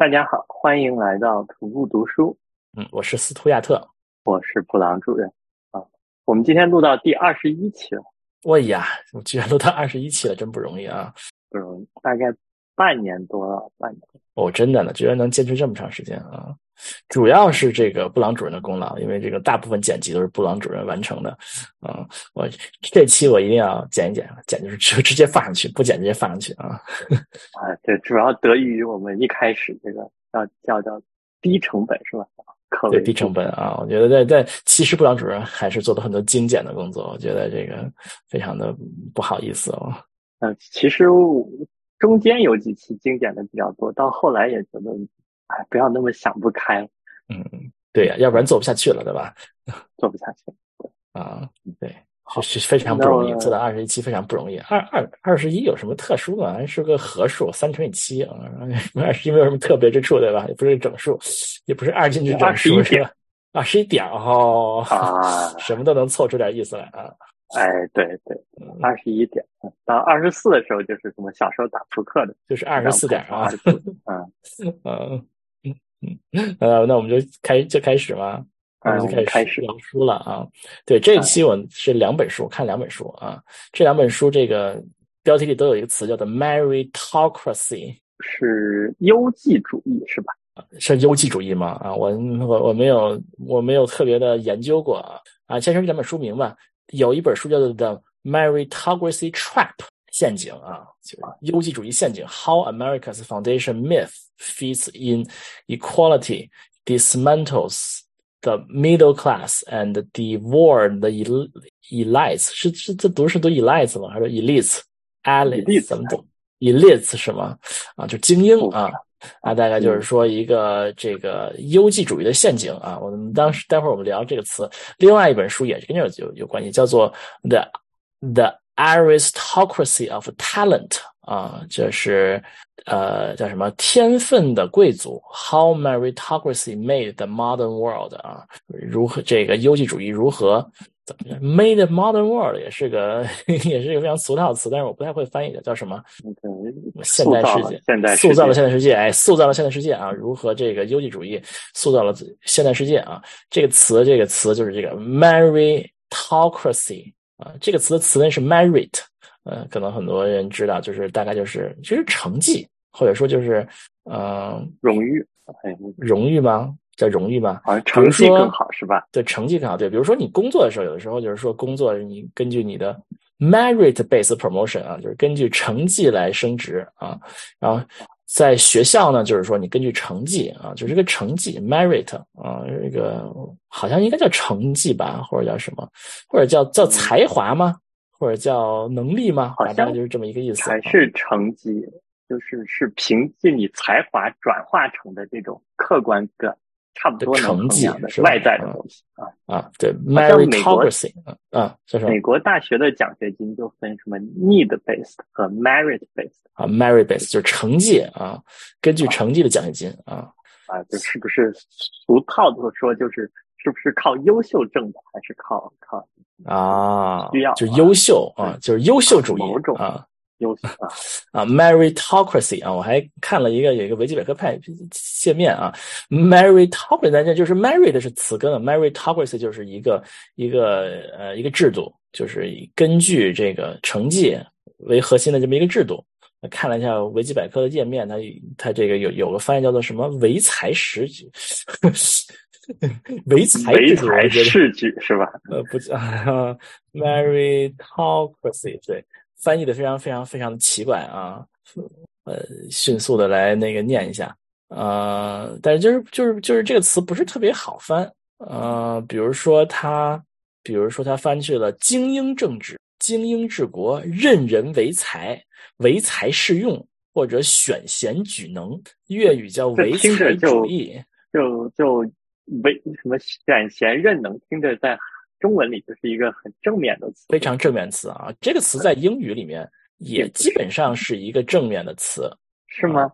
大家好，欢迎来到徒步读书。嗯，我是斯图亚特，我是普朗主任啊。我们今天录到第二十一期了。我呀，我居然录到二十一期了，真不容易啊！不容易，大概半年多了，半年。哦，真的呢，居然能坚持这么长时间啊！主要是这个布朗主任的功劳，因为这个大部分剪辑都是布朗主任完成的。啊，我这期我一定要剪一剪，剪就是直直接放上去，不剪直接放上去啊。啊，对，主要得益于我们一开始这个叫叫叫低成本是吧？对，低成本啊，我觉得在在其实布朗主任还是做了很多精简的工作，我觉得这个非常的不好意思哦。嗯，其实中间有几期经典的比较多，到后来也觉得。哎，不要那么想不开。嗯，对呀，要不然做不下去了，对吧？做不下去。啊，对，是是非常不容易，做到二十一期非常不容易。二二二十一有什么特殊吗？是个合数，三乘以七啊，二十一没有什么特别之处，对吧？也不是整数，也不是二进制整数，是吧？二十一点哦，啊，什么都能凑出点意思来啊。哎，对对，二十一点，到二十四的时候就是什么小时候打扑克的，就是二十四点啊。嗯嗯。嗯，呃，那我们就开就开始吗？我们就开始开始聊书了啊。对，这一期我是两本书，看两本书啊。这两本书这个标题里都有一个词叫做 “meritocracy”，是优绩主义是吧？是优绩主义吗？啊，我我我没有我没有特别的研究过啊。啊，先说这两本书名吧。有一本书叫做《The Meritocracy Trap》。陷阱啊，就是优绩主义陷阱。How America's foundation myth fits in equality, dismantles the middle class, and devour the elites。是是，这读是读 elites 吗？还是 elites？elites 怎么读？elites 是吗？啊，就精英啊 啊，大概就是说一个这个优绩主义的陷阱啊。我们当时待会儿我们聊这个词。另外一本书也是跟这有有关系，叫做 The The Aristocracy of talent 啊，这是呃叫什么天分的贵族？How meritocracy made the modern world 啊，如何这个优绩主义如何怎么 made the modern world 也是个 也是一个非常俗套的词，但是我不太会翻译的，叫什么？现代世界，现代塑造了现代世界，哎，塑造了现代世界啊！如何这个优绩主义塑造了现代世界啊？这个词，这个词就是这个 meritocracy。啊，这个词的词根是 merit，呃，可能很多人知道，就是大概就是其实成绩，或者说就是嗯荣誉，荣誉吗？叫荣誉吗？好像成绩更好是吧？对，成绩更好。对，比如说你工作的时候，有的时候就是说工作你根据你的 merit based promotion 啊，就是根据成绩来升职啊，然后。在学校呢，就是说你根据成绩啊，就是这个成绩 merit 啊，这个好像应该叫成绩吧，或者叫什么，或者叫叫才华吗？或者叫能力吗？好像就是这么一个意思。还是成绩，就是是凭借你才华转化成的这种客观的。差不多成绩是外在的东西啊啊，对，meritocracy 啊，就是美国大学的奖学金就分什么 need based 和 merit based 啊，merit based 就是成绩啊，根据成绩的奖学金啊啊，就是不是俗套的说就是是不是靠优秀挣的，还是靠靠啊需要就优秀啊，就是优秀主义啊。优秀啊啊，meritocracy 啊，我还看了一个有一个维基百科派界面啊，meritocracy 在这就是 merit 是词根，meritocracy 就是一个一个呃一个制度，就是根据这个成绩为核心的这么一个制度。看了一下维基百科的页面，它它这个有有个翻译叫做什么唯才史举，唯才唯才是举是吧？呃不啊，meritocracy 对。翻译的非常非常非常的奇怪啊，呃，迅速的来那个念一下，呃，但是就是就是就是这个词不是特别好翻，呃，比如说他，比如说他翻去了精英政治、精英治国、任人唯才、唯才是用或者选贤举能，粤语叫唯才主义，就就唯什么选贤任能，听着在。中文里就是一个很正面的词，非常正面词啊！这个词在英语里面也基本上是一个正面的词，是吗？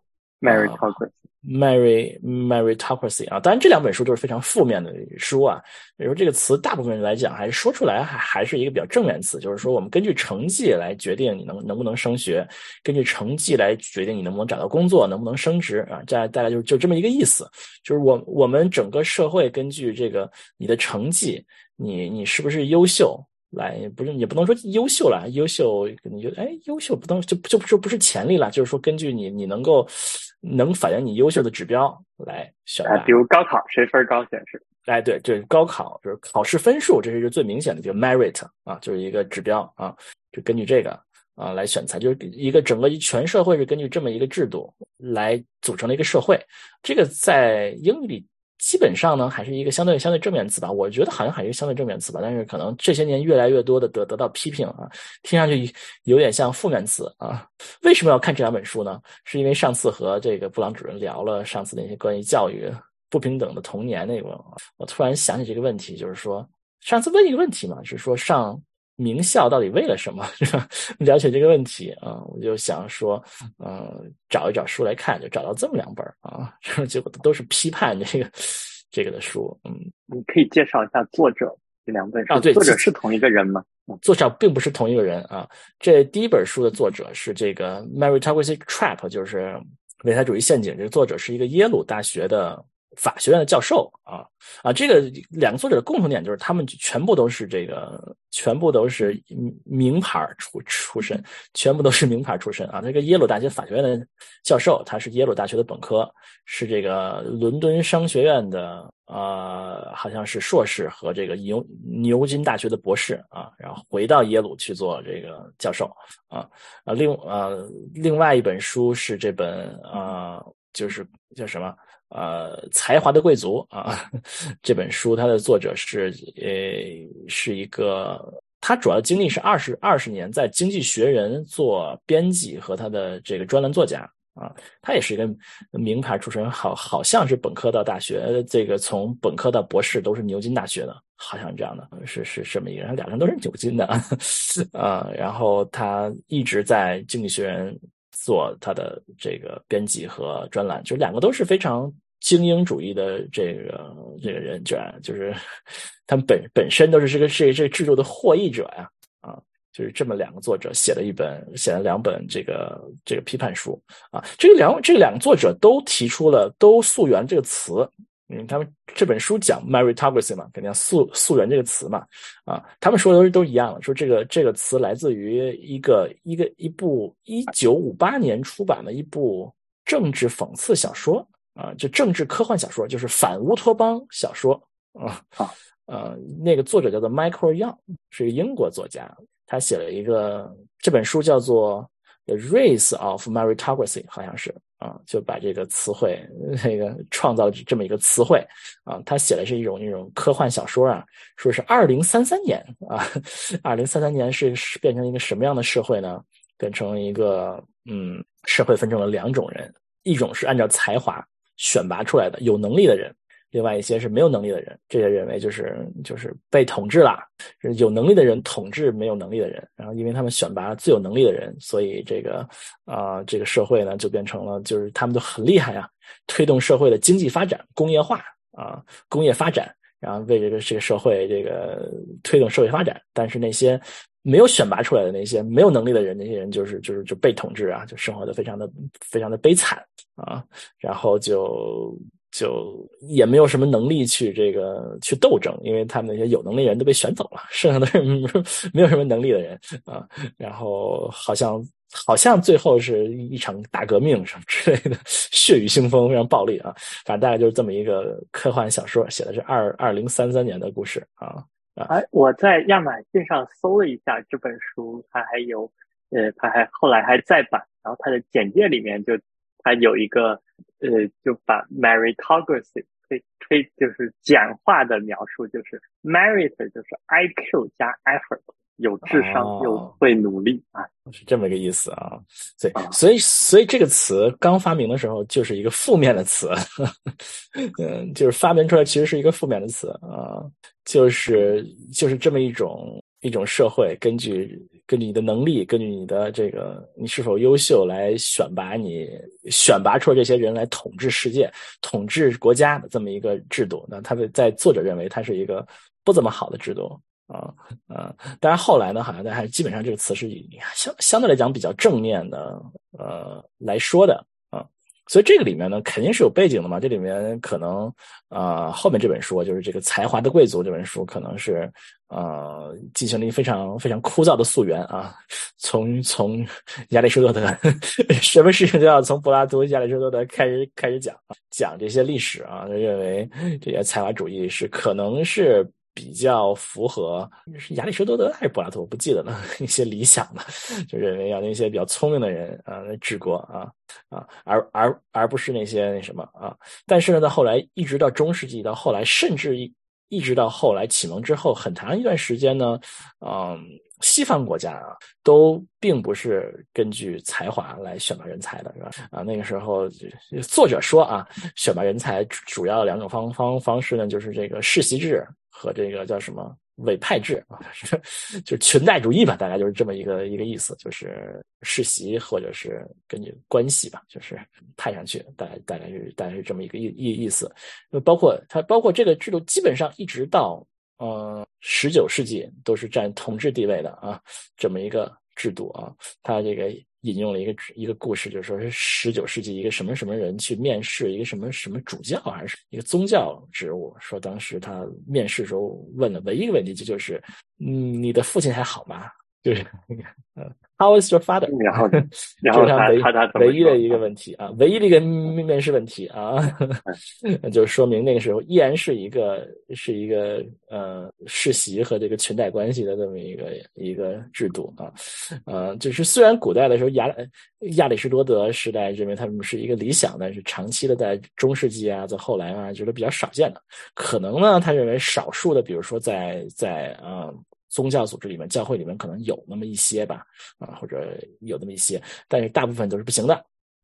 Marry meritocracy 啊，当然这两本书都是非常负面的书啊。比如说这个词，大部分人来讲还是说出来还还是一个比较正面词，就是说我们根据成绩来决定你能能不能升学，根据成绩来决定你能不能找到工作，能不能升职啊。这大概就是就这么一个意思，就是我我们整个社会根据这个你的成绩，你你是不是优秀？来，不是也不能说优秀了，优秀可能就哎，优秀不能就就就不是潜力了，就是说根据你你能够能反映你优秀的指标来选拔，比如高考谁分高显示，哎对，就是高考就是考试分数，这是一个最明显的，就 merit 啊，就是一个指标啊，就根据这个啊来选材，就是一个整个全社会是根据这么一个制度来组成的一个社会，这个在英语里。基本上呢，还是一个相对相对正面词吧。我觉得好像还是相对正面词吧，但是可能这些年越来越多的得得到批评啊，听上去有点像负面词啊。为什么要看这两本书呢？是因为上次和这个布朗主任聊了上次那些关于教育不平等的童年那个，我突然想起这个问题，就是说上次问一个问题嘛，是说上。名校到底为了什么？是吧？了解这个问题啊，我就想说，嗯，找一找书来看，就找到这么两本啊，结果都是批判这个这个的书。嗯，你可以介绍一下作者这两本啊？对，作者是同一个人吗？作者并不是同一个人啊。这第一本书的作者是这个《Meritocracy Trap》，就是唯才主义陷阱。这个作者是一个耶鲁大学的。法学院的教授啊啊，这个两个作者的共同点就是他们全部都是这个，全部都是名牌出出身，全部都是名牌出身啊。那个耶鲁大学法学院的教授，他是耶鲁大学的本科，是这个伦敦商学院的呃，好像是硕士和这个牛牛津大学的博士啊，然后回到耶鲁去做这个教授啊啊。另呃，另外一本书是这本啊，就是叫什么？呃，才华的贵族啊，这本书它的作者是呃，是一个，他主要经历是二十二十年在《经济学人》做编辑和他的这个专栏作家啊，他也是一个名牌出身，好好像是本科到大学，这个从本科到博士都是牛津大学的，好像这样的，是是这么一个人，两个人都是牛津的 啊，然后他一直在《经济学人》。做他的这个编辑和专栏，就两个都是非常精英主义的这个这个人，卷就是 他们本本身都是这个这这个制度的获益者呀，啊，就是这么两个作者写了一本写了两本这个这个批判书啊，这两这两个作者都提出了都溯源这个词。嗯，他们这本书讲 meritocracy 嘛，肯定要溯溯源这个词嘛，啊，他们说的都都一样了，说这个这个词来自于一个一个一部一九五八年出版的一部政治讽刺小说啊，就政治科幻小说，就是反乌托邦小说啊，呃，那个作者叫做 Michael Young，是一个英国作家，他写了一个这本书叫做。The race of meritocracy 好像是啊，就把这个词汇那个创造这么一个词汇啊，他写的是一种那种科幻小说啊，说是二零三三年啊，二零三三年是变成一个什么样的社会呢？变成一个嗯，社会分成了两种人，一种是按照才华选拔出来的有能力的人。另外一些是没有能力的人，这些认为就是就是被统治了，有能力的人统治没有能力的人，然后因为他们选拔最有能力的人，所以这个啊这个社会呢就变成了就是他们都很厉害啊，推动社会的经济发展、工业化啊工业发展，然后为这个这个社会这个推动社会发展。但是那些没有选拔出来的那些没有能力的人，那些人就是就是就被统治啊，就生活的非常的非常的悲惨啊，然后就。就也没有什么能力去这个去斗争，因为他们那些有能力人都被选走了，剩下的人没有什么能力的人啊。然后好像好像最后是一场大革命什么之类的，血雨腥风，非常暴力啊。反正大概就是这么一个科幻小说，写的是二二零三三年的故事啊啊。哎，我在亚马逊上搜了一下这本书，它还有呃，它还后来还再版，然后它的简介里面就它有一个。呃，就把 meritocracy 推推就是简化的描述，就是 merit 就是 I Q 加 effort，有智商又会努力啊，是这么一个意思啊。所以所以所以这个词刚发明的时候就是一个负面的词，嗯，就是发明出来其实是一个负面的词啊，就是就是这么一种。一种社会，根据根据你的能力，根据你的这个你是否优秀来选拔你，选拔出这些人来统治世界、统治国家的这么一个制度。那他的在作者认为，它是一个不怎么好的制度啊啊！但是后来呢，好像还基本上这个词是以相相对来讲比较正面的呃来说的。所以这个里面呢，肯定是有背景的嘛。这里面可能，呃，后面这本书就是这个《才华的贵族》这本书，可能是呃进行了一非常非常枯燥的溯源啊。从从亚里士多德，什么事情都要从柏拉图、亚里士多德开始开始讲，讲这些历史啊，认为这些才华主义是可能是。比较符合是亚里士多德还是柏拉图，我不记得了。一些理想的，就认为要那些比较聪明的人啊来治国啊啊，而而而不是那些那什么啊。但是呢，到后来一直到中世纪，到后来甚至一一直到后来启蒙之后，很长一段时间呢，嗯，西方国家啊都并不是根据才华来选拔人才的，是吧？啊，那个时候作者说啊，选拔人才主要两种方方方式呢，就是这个世袭制。和这个叫什么委派制啊，就是裙带主义吧，大概就是这么一个一个意思，就是世袭或者是根据关系吧，就是派上去，大概大概是大概是这么一个意意意思。包括它包括这个制度，基本上一直到呃十九世纪都是占统治地位的啊，这么一个制度啊，他这个。引用了一个一个故事，就是说是十九世纪一个什么什么人去面试一个什么什么主教还是一个宗教职务，说当时他面试时候问的唯一一个问题就就是，嗯，你的父亲还好吗？就是嗯。How is your father？然后，然后 他他唯一的一个问题啊，唯一的一个面面试问题啊，就说明那个时候依然是一个是一个呃世袭和这个裙带关系的这么一个一个制度啊，呃，就是虽然古代的时候亚亚里士多德时代认为他们是一个理想，但是长期的在中世纪啊，在后来啊，觉得比较少见的，可能呢，他认为少数的，比如说在在啊。宗教组织里面，教会里面可能有那么一些吧，啊，或者有那么一些，但是大部分都是不行的，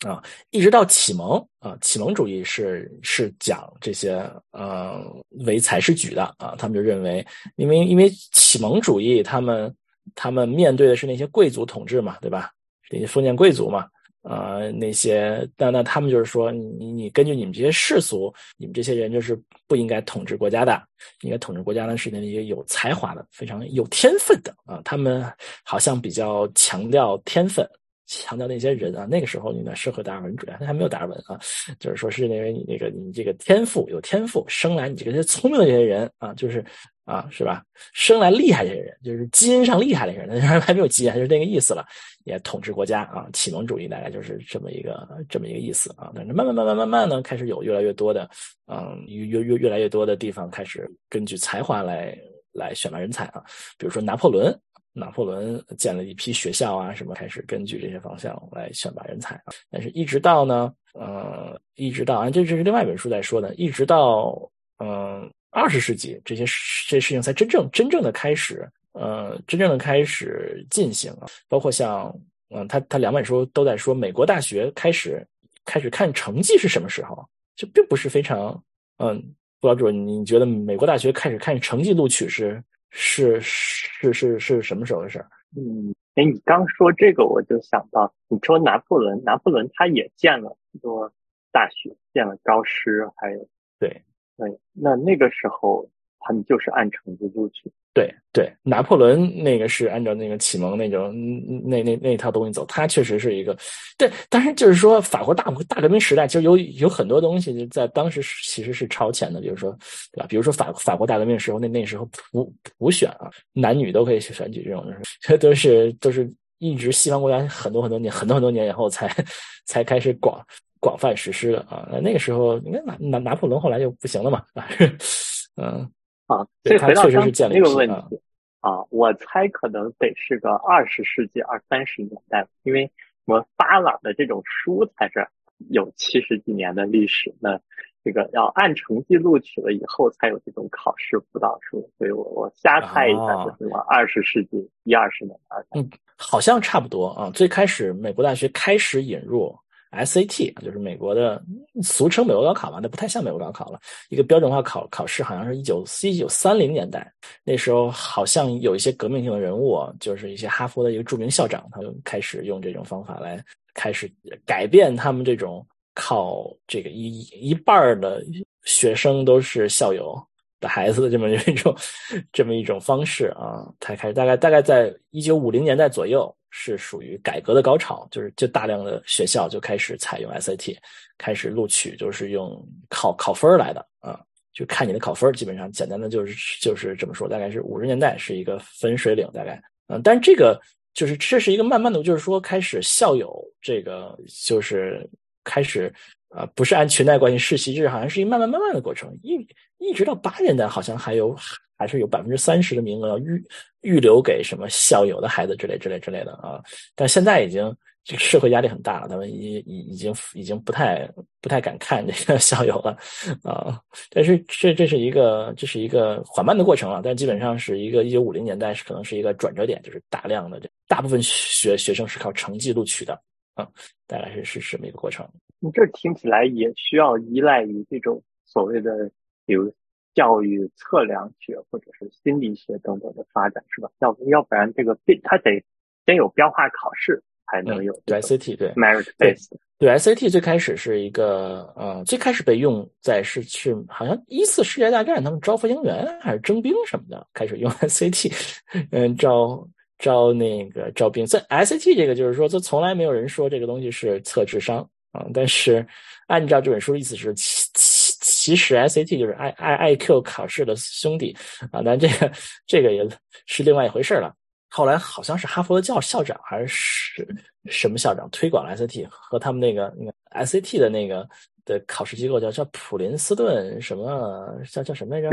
啊，一直到启蒙，啊，启蒙主义是是讲这些，呃，唯才是举的，啊，他们就认为，因为因为启蒙主义，他们他们面对的是那些贵族统治嘛，对吧？那些封建贵族嘛。呃，那些，那那他们就是说，你你根据你们这些世俗，你们这些人就是不应该统治国家的，应该统治国家的是那些有才华的、非常有天分的啊。他们好像比较强调天分，强调那些人啊。那个时候你的社会达尔文主义还没有达尔文啊，就是说是因为你那个你这个天赋有天赋，生来你这个聪明的这些人啊，就是。啊，是吧？生来厉害这些人，就是基因上厉害的人，还 还没有基因，就是那个意思了。也统治国家啊，启蒙主义大概就是这么一个这么一个意思啊。但是慢慢慢慢慢慢呢，开始有越来越多的，嗯，越越越越来越多的地方开始根据才华来来选拔人才啊。比如说拿破仑，拿破仑建了一批学校啊，什么开始根据这些方向来选拔人才啊。但是一直到呢，呃，一直到啊，这这是另外一本书在说的，一直到嗯。二十世纪，这些这些事情才真正真正的开始，呃，真正的开始进行啊。包括像，嗯，他他两本书都在说，美国大学开始开始看成绩是什么时候？就并不是非常，嗯，不老主，你觉得美国大学开始看成绩录取是是是是是什么时候的事儿？嗯，哎，你刚说这个，我就想到，你说拿破仑，拿破仑他也建了很多大学，建了高师，还有对。对，那那个时候他们就是按成绩录取。对对，拿破仑那个是按照那个启蒙那种那那那套东西走，他确实是一个。对，但是就是说，法国大大革命时代其实有有很多东西在当时其实是超前的，比如说对吧？比如说法法国大革命时候那那时候普普选啊，男女都可以去选举这种，这 都是都是一直西方国家很多很多年很多很多年以后才才开始广。广泛实施的啊，那那个时候，应该拿拿拿破仑后来就不行了嘛，嗯啊，所以回到刚才那个问题。啊，我猜可能得是个二十世纪二三十年代，因为什么发朗的这种书才是有七十几年的历史，那这个要按成绩录取了以后才有这种考试辅导书，所以我我瞎猜一下，就是什么。二十世纪一二十年代，嗯，好像差不多啊，最开始美国大学开始引入。SAT，就是美国的俗称美国高考嘛，那不太像美国高考了。一个标准化考考试，好像是一九一九三零年代，那时候好像有一些革命性的人物，就是一些哈佛的一个著名校长，他就开始用这种方法来开始改变他们这种考这个一一半的学生都是校友。的孩子的这么一种，这么一种方式啊，才开始大概大概在一九五零年代左右是属于改革的高潮，就是就大量的学校就开始采用 SAT，开始录取就是用考考分来的啊，就看你的考分，基本上简单的就是就是这么说，大概是五十年代是一个分水岭，大概嗯，但是这个就是这是一个慢慢的，就是说开始校友这个就是开始。啊，不是按裙带关系世袭制，好像是一慢慢慢慢的过程，一一直到八十年代，好像还有还是有百分之三十的名额要预预留给什么校友的孩子之类之类之类的啊。但现在已经这个社会压力很大了，他们已已已经已经不太不太敢看这个校友了啊。但是这这是一个这是一个缓慢的过程了，但基本上是一个一九五零年代是可能是一个转折点，就是大量的这大部分学学生是靠成绩录取的啊，大概是是这么一个过程。你这听起来也需要依赖于这种所谓的，比如教育测量学或者是心理学等等的发展，是吧？要要不然这个必他得先有标化考试才能有对 SAT 对 merit based 对 SAT 最开始是一个呃最开始被用在是是好像一次世界大战他们招飞行员还是征兵什么的开始用 SAT 嗯招招那个招兵在 SAT 这个就是说这从来没有人说这个东西是测智商。啊，但是按照这本书的意思是，其其其实 SAT 就是 I I I Q 考试的兄弟啊，但这个这个也是另外一回事了。后来好像是哈佛的教校长还是什么校长推广了 SAT 和他们那个那个 SAT 的那个的考试机构叫叫普林斯顿什么叫叫什么来着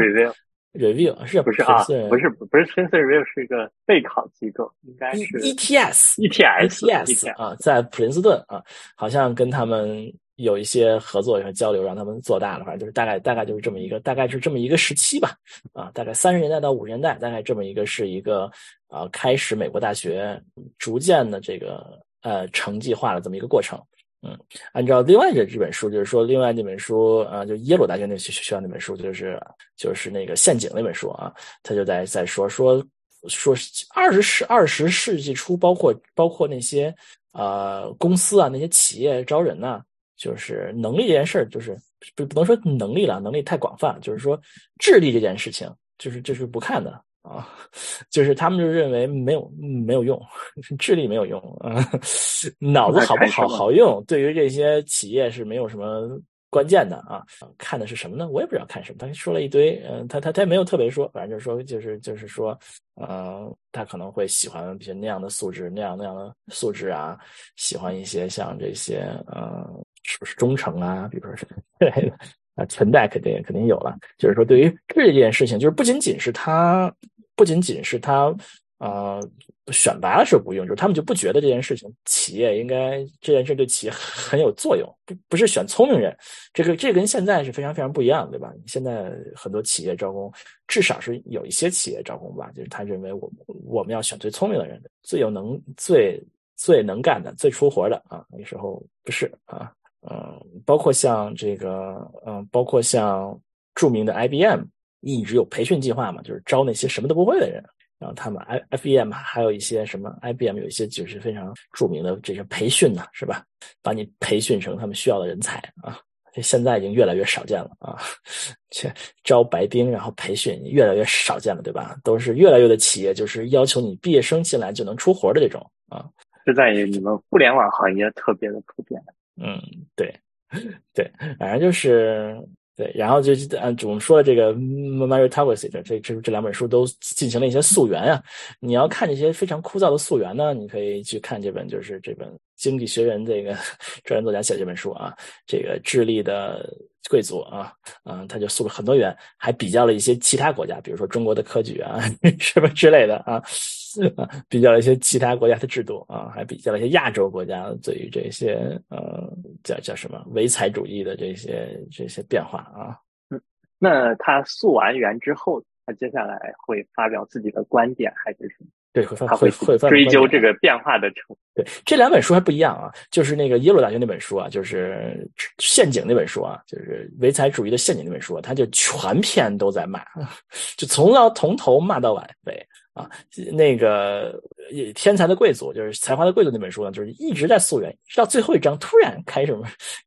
？review 是不是啊？不是不是森 review 是一个备考机构，应该是 ETS ETS ETS 啊，在普林斯顿啊，好像跟他们有一些合作和交流，让他们做大了。反正就是大概大概就是这么一个，大概是这么一个时期吧。啊，大概三十年代到五十年代，大概这么一个是一个啊，开始美国大学逐渐的这个呃成绩化的这么一个过程。嗯，按照另外这这本书，就是说另外那本书，啊，就耶鲁大学那学学校那本书，就是就是那个陷阱那本书啊，他就在在说说说二十世二十世纪初，包括包括那些呃公司啊，那些企业招人呐，就是能力这件事儿，就是不不能说能力了，能力太广泛，就是说智力这件事情，就是就是不看的。啊，就是他们就认为没有没有用，智力没有用啊，脑子好不好好用，对于这些企业是没有什么关键的啊。看的是什么呢？我也不知道看什么。他说了一堆，嗯，他他他没有特别说，反正就是说，就是就是说，嗯，他可能会喜欢比如那样的素质，那样那样的素质啊，喜欢一些像这些，呃，是不是忠诚啊？比如说是之类的。啊，存在肯定肯定有了，就是说，对于这件事情，就是不仅仅是他。不仅仅是他，呃，选拔的时候不用，就是他们就不觉得这件事情，企业应该这件事对企业很有作用，不不是选聪明人，这个这跟现在是非常非常不一样，对吧？现在很多企业招工，至少是有一些企业招工吧，就是他认为我我们要选最聪明的人，最有能、最最能干的、最出活的啊。那时候不是啊，嗯，包括像这个，嗯，包括像著名的 IBM。一直有培训计划嘛，就是招那些什么都不会的人，然后他们 I F E M 还有一些什么 I B M 有一些就是非常著名的这些培训呢，是吧？把你培训成他们需要的人才啊，这现在已经越来越少见了啊，去招白兵然后培训越来越少见了，对吧？都是越来越的企业就是要求你毕业生进来就能出活的这种啊，是在于你们互联网行业特别的普遍。嗯，对，对，反正就是。对，然后就按我们说的这个 Mario t a g o s 这这这这两本书都进行了一些溯源啊。你要看这些非常枯燥的溯源呢，你可以去看这本，就是这本《经济学人》这个 专栏作家写的这本书啊。这个智利的贵族啊，嗯，他就溯了很多源，还比较了一些其他国家，比如说中国的科举啊 什么之类的啊。比较了一些其他国家的制度啊，还比较了一些亚洲国家对于这些呃叫叫什么唯才主义的这些这些变化啊。嗯，那他溯完源之后，他接下来会发表自己的观点还是什么？对，会他会会追究这个变化的程。对，这两本书还不一样啊，就是那个耶鲁大学那本书啊，就是陷阱那本书啊，就是唯才主义的陷阱那本书，他就全篇都在骂，就从到从头骂到尾啊。那个天才的贵族，就是才华的贵族那本书呢，就是一直在溯源，直到最后一章突然开始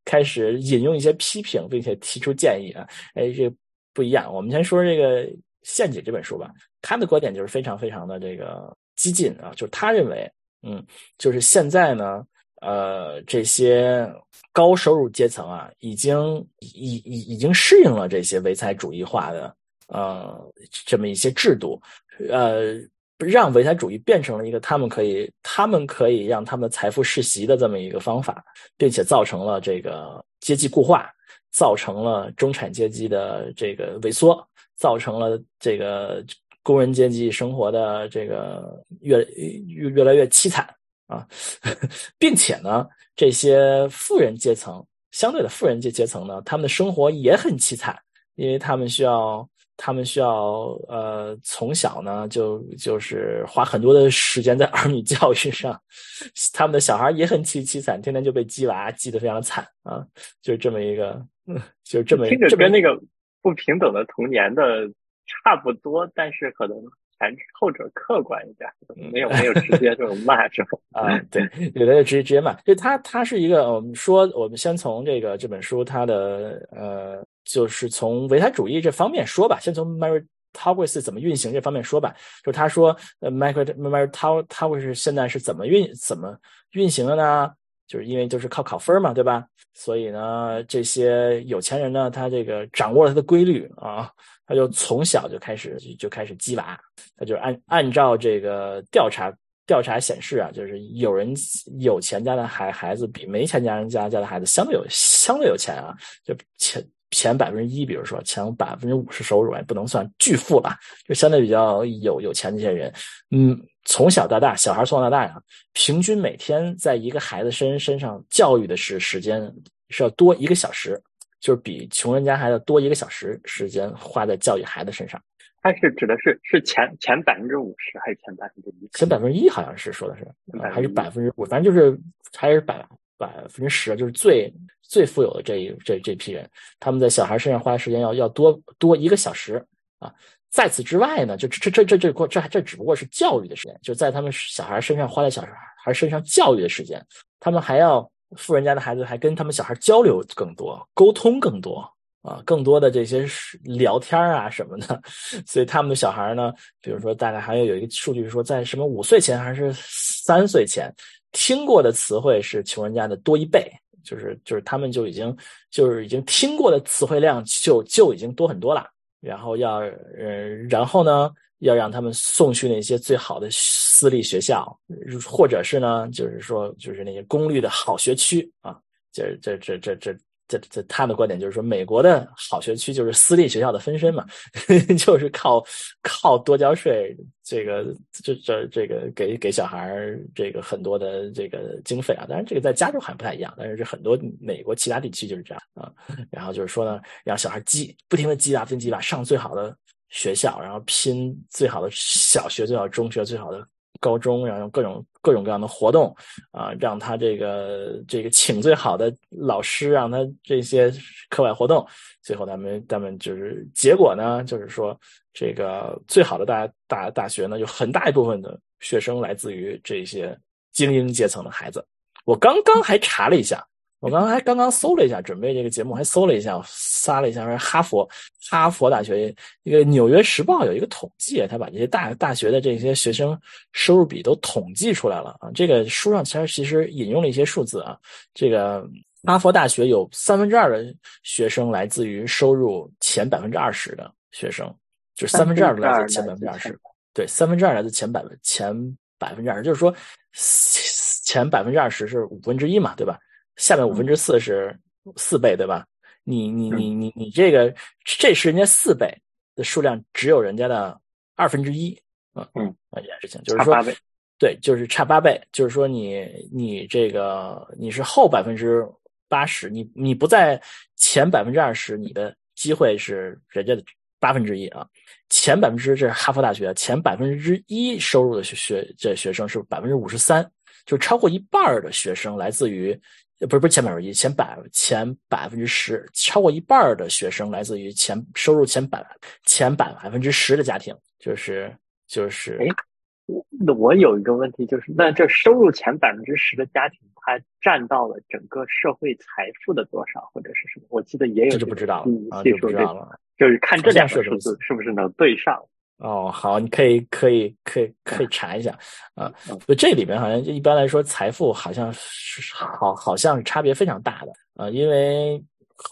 开始引用一些批评，并且提出建议啊。哎，这不一样。我们先说这个陷阱这本书吧，他的观点就是非常非常的这个激进啊，就是他认为。嗯，就是现在呢，呃，这些高收入阶层啊，已经已已已经适应了这些唯才主义化的呃这么一些制度，呃，让唯才主义变成了一个他们可以他们可以让他们财富世袭的这么一个方法，并且造成了这个阶级固化，造成了中产阶级的这个萎缩，造成了这个。工人阶级生活的这个越越越来越凄惨啊，并且呢，这些富人阶层相对的富人阶阶层呢，他们的生活也很凄惨，因为他们需要他们需要呃从小呢就就是花很多的时间在 儿女教育上，他们的小孩也很凄凄惨，天天就被鸡娃鸡得非常惨啊，就是这么一个，就是这么听着跟那个不平等的童年的。差不多，但是可能前后者客观一点，没有没有直接这种骂这种？啊，对，有的就直接直接骂。就他他是一个，我们说，我们先从这个这本书它的呃，就是从唯他主义这方面说吧。先从 Meritocracy 怎么运行这方面说吧。就他说，呃，Meritocracy 现在是怎么运怎么运行的呢？就是因为就是靠考分嘛，对吧？所以呢，这些有钱人呢，他这个掌握了他的规律啊。他就从小就开始就开始鸡娃，他就按按照这个调查调查显示啊，就是有人有钱家的孩孩子比没钱家人家家的孩子相对有相对有钱啊，就钱前百分之一，比如说前百分之五十收入，也不能算巨富吧，就相对比较有有钱这些人，嗯，从小到大，小孩从小到大呀，平均每天在一个孩子身身上教育的是时间是要多一个小时。就是比穷人家孩子多一个小时时间花在教育孩子身上，它是指的是是前前百分之五十还是前百分之一？前百分之一好像是说的是，还是百分之五？反正就是还是百百分之十，就是最最富有的这一这这批人，他们在小孩身上花的时间要要多多一个小时啊。在此之外呢，就这这这这这这只不过是教育的时间，就在他们小孩身上花在小孩身上教育的时间，他们还要。富人家的孩子还跟他们小孩交流更多，沟通更多啊，更多的这些聊天啊什么的，所以他们的小孩呢，比如说大概还有有一个数据说，在什么五岁前还是三岁前，听过的词汇是穷人家的多一倍，就是就是他们就已经就是已经听过的词汇量就就已经多很多了，然后要呃然后呢要让他们送去那些最好的。私立学校，或者是呢，就是说，就是那些公立的好学区啊，这这这这这这这，他的观点就是说，美国的好学区就是私立学校的分身嘛，就是靠靠多交税，这个这这这个给给小孩这个很多的这个经费啊。当然，这个在加州还不太一样，但是这很多美国其他地区就是这样啊。然后就是说呢，让小孩积不停的积打分积打，上最好的学校，然后拼最好的小学、最好中学、最好的。高中，然后各种各种各样的活动，啊，让他这个这个请最好的老师，让他这些课外活动，最后他们他们就是结果呢，就是说这个最好的大大大学呢，有很大一部分的学生来自于这些精英阶层的孩子。我刚刚还查了一下。我刚刚还刚刚搜了一下，准备这个节目还搜了一下，撒了一下说哈佛，哈佛大学一个《纽约时报》有一个统计，他把这些大大学的这些学生收入比都统计出来了啊。这个书上其实其实引用了一些数字啊，这个哈佛大学有三分之二的学生来自于收入前百分之二十的学生，就是三分之二来自前百分之二十，对，三分之二来自前百分前百分之二十，就是说前百分之二十是五分之一嘛，对吧？下面五分之四是四倍，对吧？你你你你你这个这是人家四倍的数量，只有人家的二分之一，嗯嗯，这件事情就是说，对，就是差八倍，就是说你你这个你是后百分之八十，你你不在前百分之二十，你的机会是人家的八分之一啊。前百分之这是哈佛大学前百分之一收入的学学这学生是百分之五十三，就超过一半的学生来自于。不是不是前百分之一，前百前百分之十，超过一半的学生来自于前收入前百前百百分之十的家庭，就是就是。哎，那我有一个问题，就是那这收入前百分之十的家庭，它占到了整个社会财富的多少，或者是什么？我记得也有，这就不知道了啊，就不知道了。就是看这两个数字是不是能对上。哦，好，你可以可以可以可以查一下啊。就这里边好像一般来说，财富好像是好好像是差别非常大的啊。因为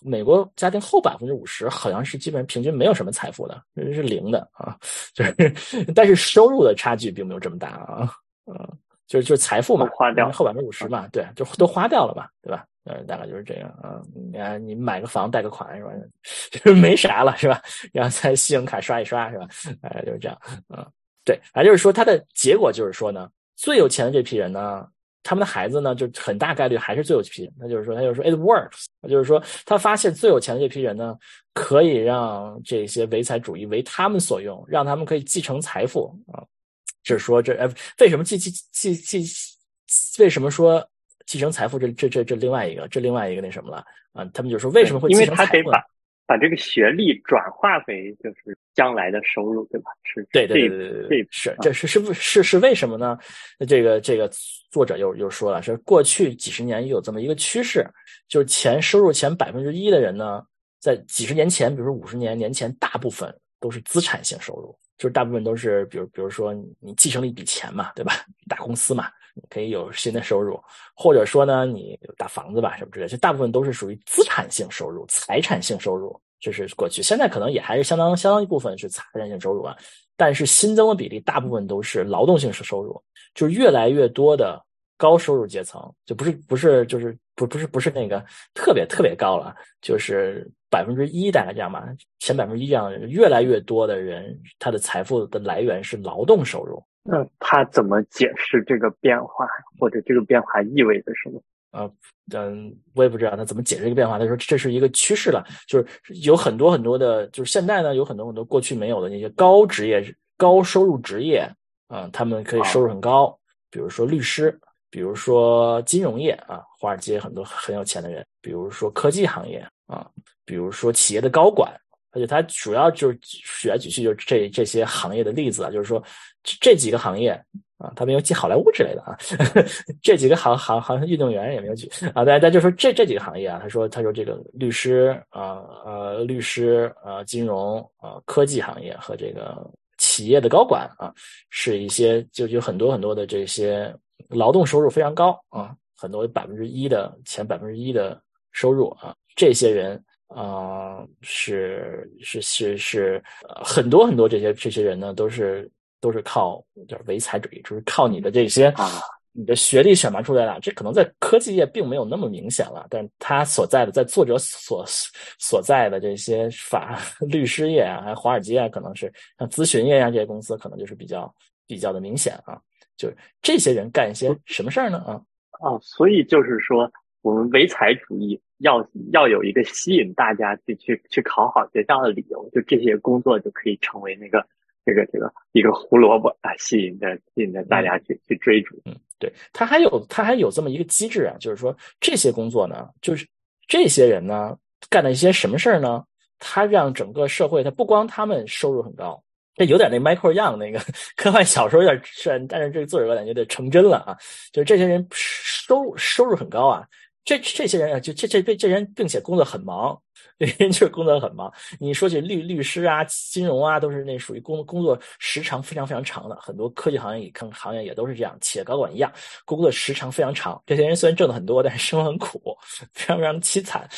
美国家庭后百分之五十好像是基本上平均没有什么财富的，是零的啊。就是但是收入的差距并没有这么大啊。嗯，就是就是财富嘛，花掉后百分之五十嘛，对，就都花掉了嘛，对吧？嗯，大概就是这样啊。你看，你买个房贷个款是吧？就是没啥了是吧？然后再信用卡刷一刷是吧？哎，就是这样。嗯，对，反正就是说，它的结果就是说呢，最有钱的这批人呢，他们的孩子呢，就很大概率还是最有钱。那就是说，他就是说，it works。就是说，他发现最有钱的这批人呢，可以让这些唯财主义为他们所用，让他们可以继承财富啊。就是说，这哎，为什么继继继继？为什么说？继承财富，这这这这另外一个，这另外一个那什么了啊？他们就说为什么会因为他得把把这个学历转化为就是将来的收入，对吧？是，对对对对对，是这是是是是为什么呢？这个这个作者又又说了，是过去几十年有这么一个趋势，就是前收入前百分之一的人呢，在几十年前，比如说五十年年前，大部分都是资产性收入，就是大部分都是比如比如说你继承了一笔钱嘛，对吧？大公司嘛。可以有新的收入，或者说呢，你有大房子吧，什么之类，就大部分都是属于资产性收入、财产性收入，这是过去。现在可能也还是相当相当一部分是财产性收入啊，但是新增的比例大部分都是劳动性收入，就是越来越多的高收入阶层，就不是不是就是不不是不是那个特别特别高了，就是百分之一大概这样吧，前百分之一这样，越来越多的人他的财富的来源是劳动收入。那他怎么解释这个变化，或者这个变化意味着什么？啊，嗯，我也不知道他怎么解释这个变化。他说这是一个趋势了，就是有很多很多的，就是现在呢有很多很多过去没有的那些高职业、高收入职业啊，他们可以收入很高，比如说律师，比如说金融业啊，华尔街很多很有钱的人，比如说科技行业啊，比如说企业的高管。而且他主要就是举来举去就是这这些行业的例子啊，就是说这几个行业啊，他没有记好莱坞之类的啊，这几个行行行运动员也没有举啊，大家就说这这几个行业啊，他说他说这个律师啊呃律师啊金融啊科技行业和这个企业的高管啊，是一些就有很多很多的这些劳动收入非常高啊，很多百分之一的前百分之一的收入啊，这些人。啊，是是是是，呃很多很多这些这些人呢，都是都是靠就是唯才主义，就是靠你的这些啊，你的学历选拔出来的。这可能在科技业并没有那么明显了，但他所在的在作者所所在的这些法 律师业啊，还有华尔街啊，可能是像咨询业啊这些公司，可能就是比较比较的明显啊。就是这些人干一些什么事儿呢？啊啊，所以就是说，我们唯才主义。要要有一个吸引大家去去去考好学校的理由，就这些工作就可以成为那个这个这个一个胡萝卜啊，吸引着吸引着大家去去追逐。嗯，对他还有他还有这么一个机制啊，就是说这些工作呢，就是这些人呢干了一些什么事儿呢？他让整个社会，他不光他们收入很高，这有点那 Michael Young 那个科幻小说有点是，但是这个作者感觉有点成真了啊，就是这些人收收入很高啊。这这些人啊，就这这这这人，并且工作很忙，这人就是工作很忙。你说起律律师啊、金融啊，都是那属于工工作时长非常非常长的。很多科技行业、也跟行业也都是这样，企业高管一样，工作时长非常长。这些人虽然挣的很多，但是生活很苦，非常非常凄惨。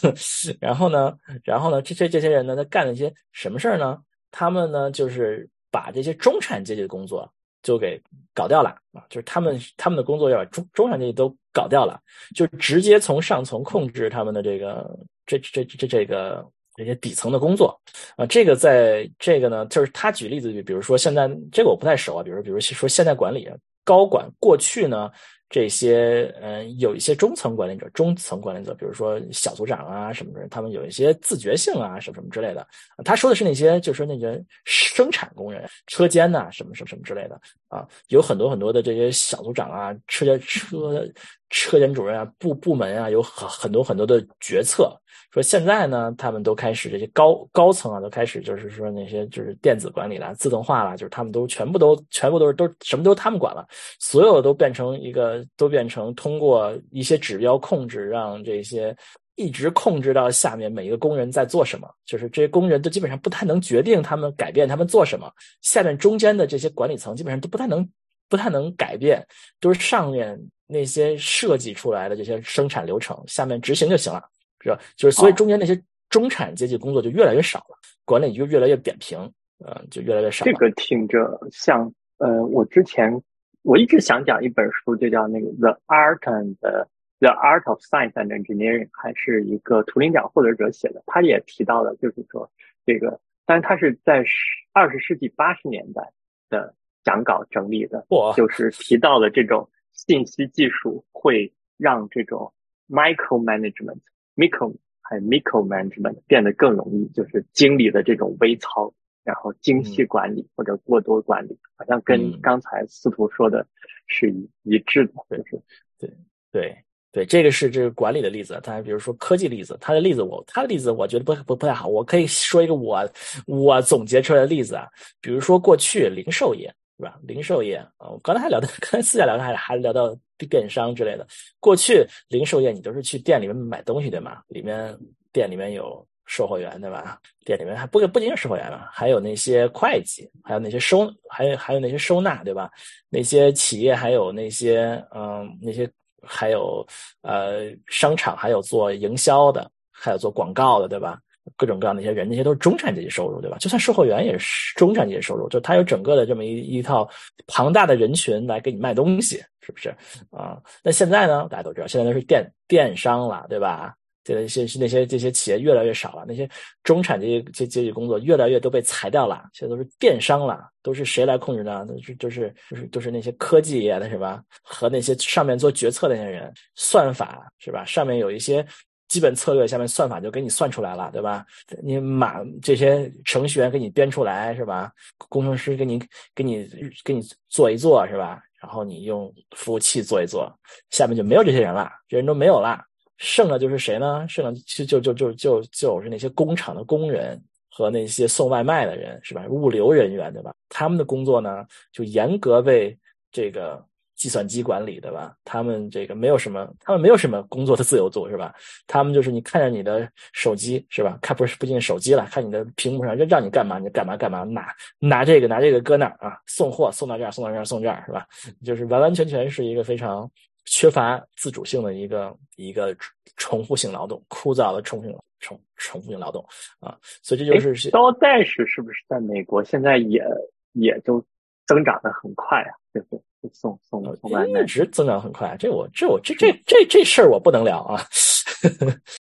然后呢，然后呢，这这这些人呢，他干了一些什么事儿呢？他们呢，就是把这些中产阶级的工作。就给搞掉了啊！就是他们他们的工作要把中中产阶级都搞掉了，就直接从上层控制他们的这个这这这这个这些底层的工作啊。这个在这个呢，就是他举例子，就比如说现在这个我不太熟啊，比如比如说现在管理高管过去呢这些嗯，有一些中层管理者、中层管理者，比如说小组长啊什么的，他们有一些自觉性啊，什么什么之类的。他说的是那些，就是那些生产工人、车间呐，什么什么什么之类的啊，有很多很多的这些小组长啊、车间车车间主任啊、部部门啊，有很很多很多的决策。说现在呢，他们都开始这些高高层啊，都开始就是说那些就是电子管理啦、自动化啦，就是他们都全部都全部都是都什么都他们管了，所有都变成一个都变成通过一些指标控制，让这些一直控制到下面每一个工人在做什么，就是这些工人都基本上不太能决定他们改变他们做什么，下面中间的这些管理层基本上都不太能不太能改变，都是上面那些设计出来的这些生产流程，下面执行就行了。是吧？就是所以中间那些中产阶级工作就越来越少了，管理就越来越扁平，呃，就越来越少。这个听着像，呃，我之前我一直想讲一本书，就叫那个《The Art and the Art of Science and Engineering》，还是一个图灵奖获得者写的。他也提到了，就是说这个，但是他是在十二十世纪八十年代的讲稿整理的，就是提到了这种信息技术会让这种 micro management。micro 还有 micro management 变得更容易，就是经理的这种微操，然后精细管理或者过多管理，好像跟刚才司徒说的是一一致的，就是对对对，这个是这个管理的例子。他比如说科技例子，他的例子我他的例子我觉得不不不太好。我可以说一个我我总结出来的例子啊，比如说过去零售业。是吧？零售业啊，我刚才还聊到，刚才私下聊的还还聊到电商之类的。过去零售业你都是去店里面买东西对吗？里面店里面有售货员对吧？店里面还不不仅是售货员嘛，还有那些会计，还有那些收，还有还有那些收纳对吧？那些企业还有那些嗯那些还有呃商场还有做营销的，还有做广告的对吧？各种各样的一些人，那些都是中产阶级收入，对吧？就算售货员也是中产阶级收入，就他有整个的这么一一套庞大的人群来给你卖东西，是不是啊？那现在呢？大家都知道，现在都是电电商了，对吧？这那些那些这些企业越来越少了，那些中产阶级阶阶级工作越来越都被裁掉了，现在都是电商了，都是谁来控制呢？都是就是就是就是那些科技业的是吧？和那些上面做决策的那些人，算法是吧？上面有一些。基本策略下面算法就给你算出来了，对吧？你码这些程序员给你编出来是吧？工程师给你给你给你做一做是吧？然后你用服务器做一做，下面就没有这些人了，这人都没有了，剩的就是谁呢？剩的就就就就就就是那些工厂的工人和那些送外卖的人是吧？物流人员对吧？他们的工作呢就严格被这个。计算机管理对吧？他们这个没有什么，他们没有什么工作的自由度是吧？他们就是你看着你的手机是吧？看不是不仅手机了，看你的屏幕上让让你干嘛你就干嘛干嘛，拿拿这个拿这个搁那儿啊，送货送到这儿送到这儿送这儿是吧？就是完完全全是一个非常缺乏自主性的一个一个重复性劳动，枯燥的重复性重重复性劳动啊，所以这就是高代是是不是在美国现在也也就增长的很快啊？就是。送送送外卖，一直增长很快。这我这我这这这这事儿我不能聊啊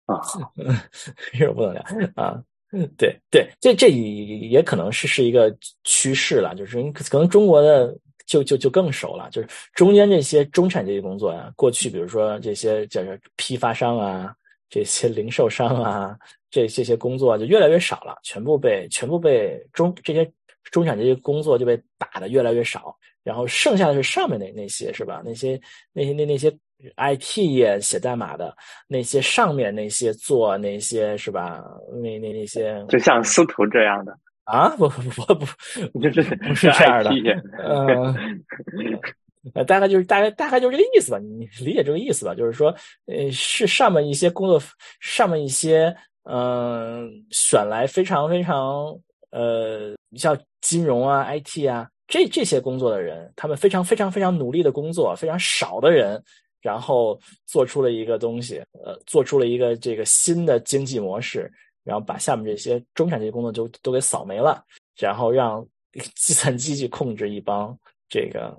啊，这我不能聊啊。对对，这这也可能是是一个趋势了，就是可能中国的就就就更熟了，就是中间这些中产阶级工作呀，过去比如说这些叫做批发商啊，这些零售商啊，这这些工作就越来越少了，全部被全部被中这些中产阶级工作就被打的越来越少。然后剩下的是上面那那些是吧？那些那些那那些 IT 业写代码的那些上面那些做那些是吧？那那那些就像司徒这样的啊？不不不不，就 是不是这样的。嗯，大概就是大概大概就是这个意思吧？你理解这个意思吧？就是说，呃，是上面一些工作，上面一些嗯选来非常非常呃你像金融啊 IT 啊。这这些工作的人，他们非常非常非常努力的工作，非常少的人，然后做出了一个东西，呃，做出了一个这个新的经济模式，然后把下面这些中产阶级工作就都给扫没了，然后让 计算机去控制一帮这个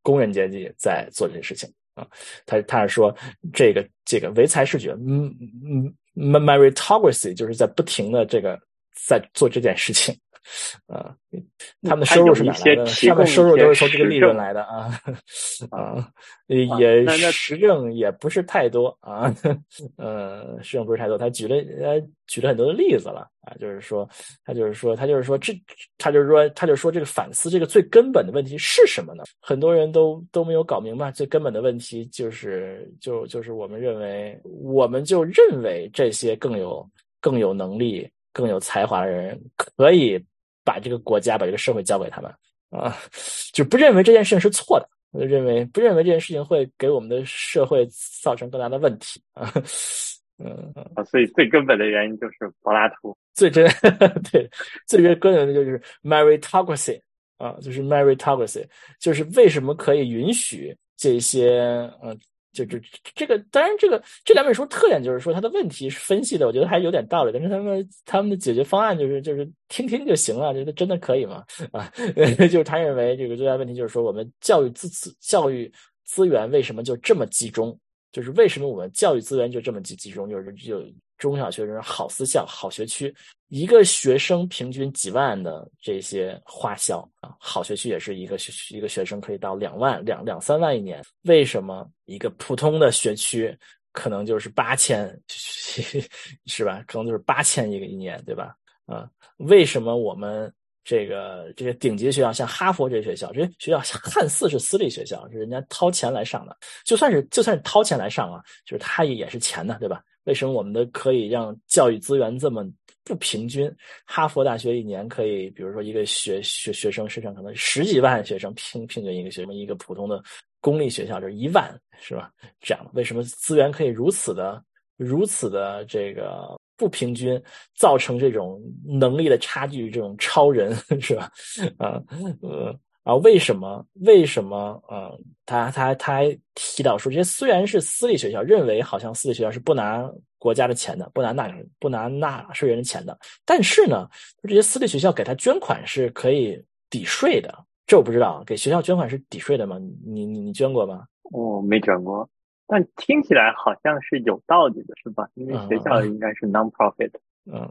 工人阶级在做这些事情啊。他他是说这个这个唯才是觉，嗯嗯，meritocracy 就是在不停的这个在做这件事情。啊，他们的收入是哪来的？他们收入都是从这个利润来的啊 啊，也实证也不是太多啊，呃，实证不是太多。他举了呃举了很多的例子了啊，就是说他就是说他就是说这他就是说他就说这个反思这个最根本的问题是什么呢？很多人都都没有搞明白，最根本的问题就是就就是我们认为我们就认为这些更有更有能力。更有才华的人可以把这个国家、把这个社会交给他们啊，就不认为这件事情是错的，认为不认为这件事情会给我们的社会造成更大的问题啊，嗯啊，所以最根本的原因就是柏拉图，最真 对最根本的就是 meritocracy 啊，就是 meritocracy，就是为什么可以允许这些嗯。就这这个，当然，这个这两本书特点就是说，它的问题是分析的，我觉得还有点道理。但是他们他们的解决方案就是就是听听就行了，觉得真的可以吗？啊，就是他认为这个最大问题就是说，我们教育资资教育资源为什么就这么集中？就是为什么我们教育资源就这么集集中？就是就。中小学生好私校、好学区，一个学生平均几万的这些花销啊，好学区也是一个学一个学生可以到两万、两两三万一年。为什么一个普通的学区可能就是八千，是吧？可能就是八千一个一年，对吧？啊，为什么我们这个这些顶级学校，像哈佛这些学校，这些学校看似是私立学校，是人家掏钱来上的，就算是就算是掏钱来上啊，就是他也也是钱的，对吧？为什么我们的可以让教育资源这么不平均？哈佛大学一年可以，比如说一个学学学生身上可能十几万学生平平均一个学生，一个普通的公立学校就是一万，是吧？这样为什么资源可以如此的如此的这个不平均，造成这种能力的差距，这种超人 是吧？啊，呃。啊，为什么？为什么？嗯，他他他还提到说，这些虽然是私立学校，认为好像私立学校是不拿国家的钱的，不拿纳不拿纳税人的钱的，但是呢，这些私立学校给他捐款是可以抵税的。这我不知道，给学校捐款是抵税的吗？你你你捐过吗？我没捐过，但听起来好像是有道理的，是吧？因为学校应该是 non-profit。嗯，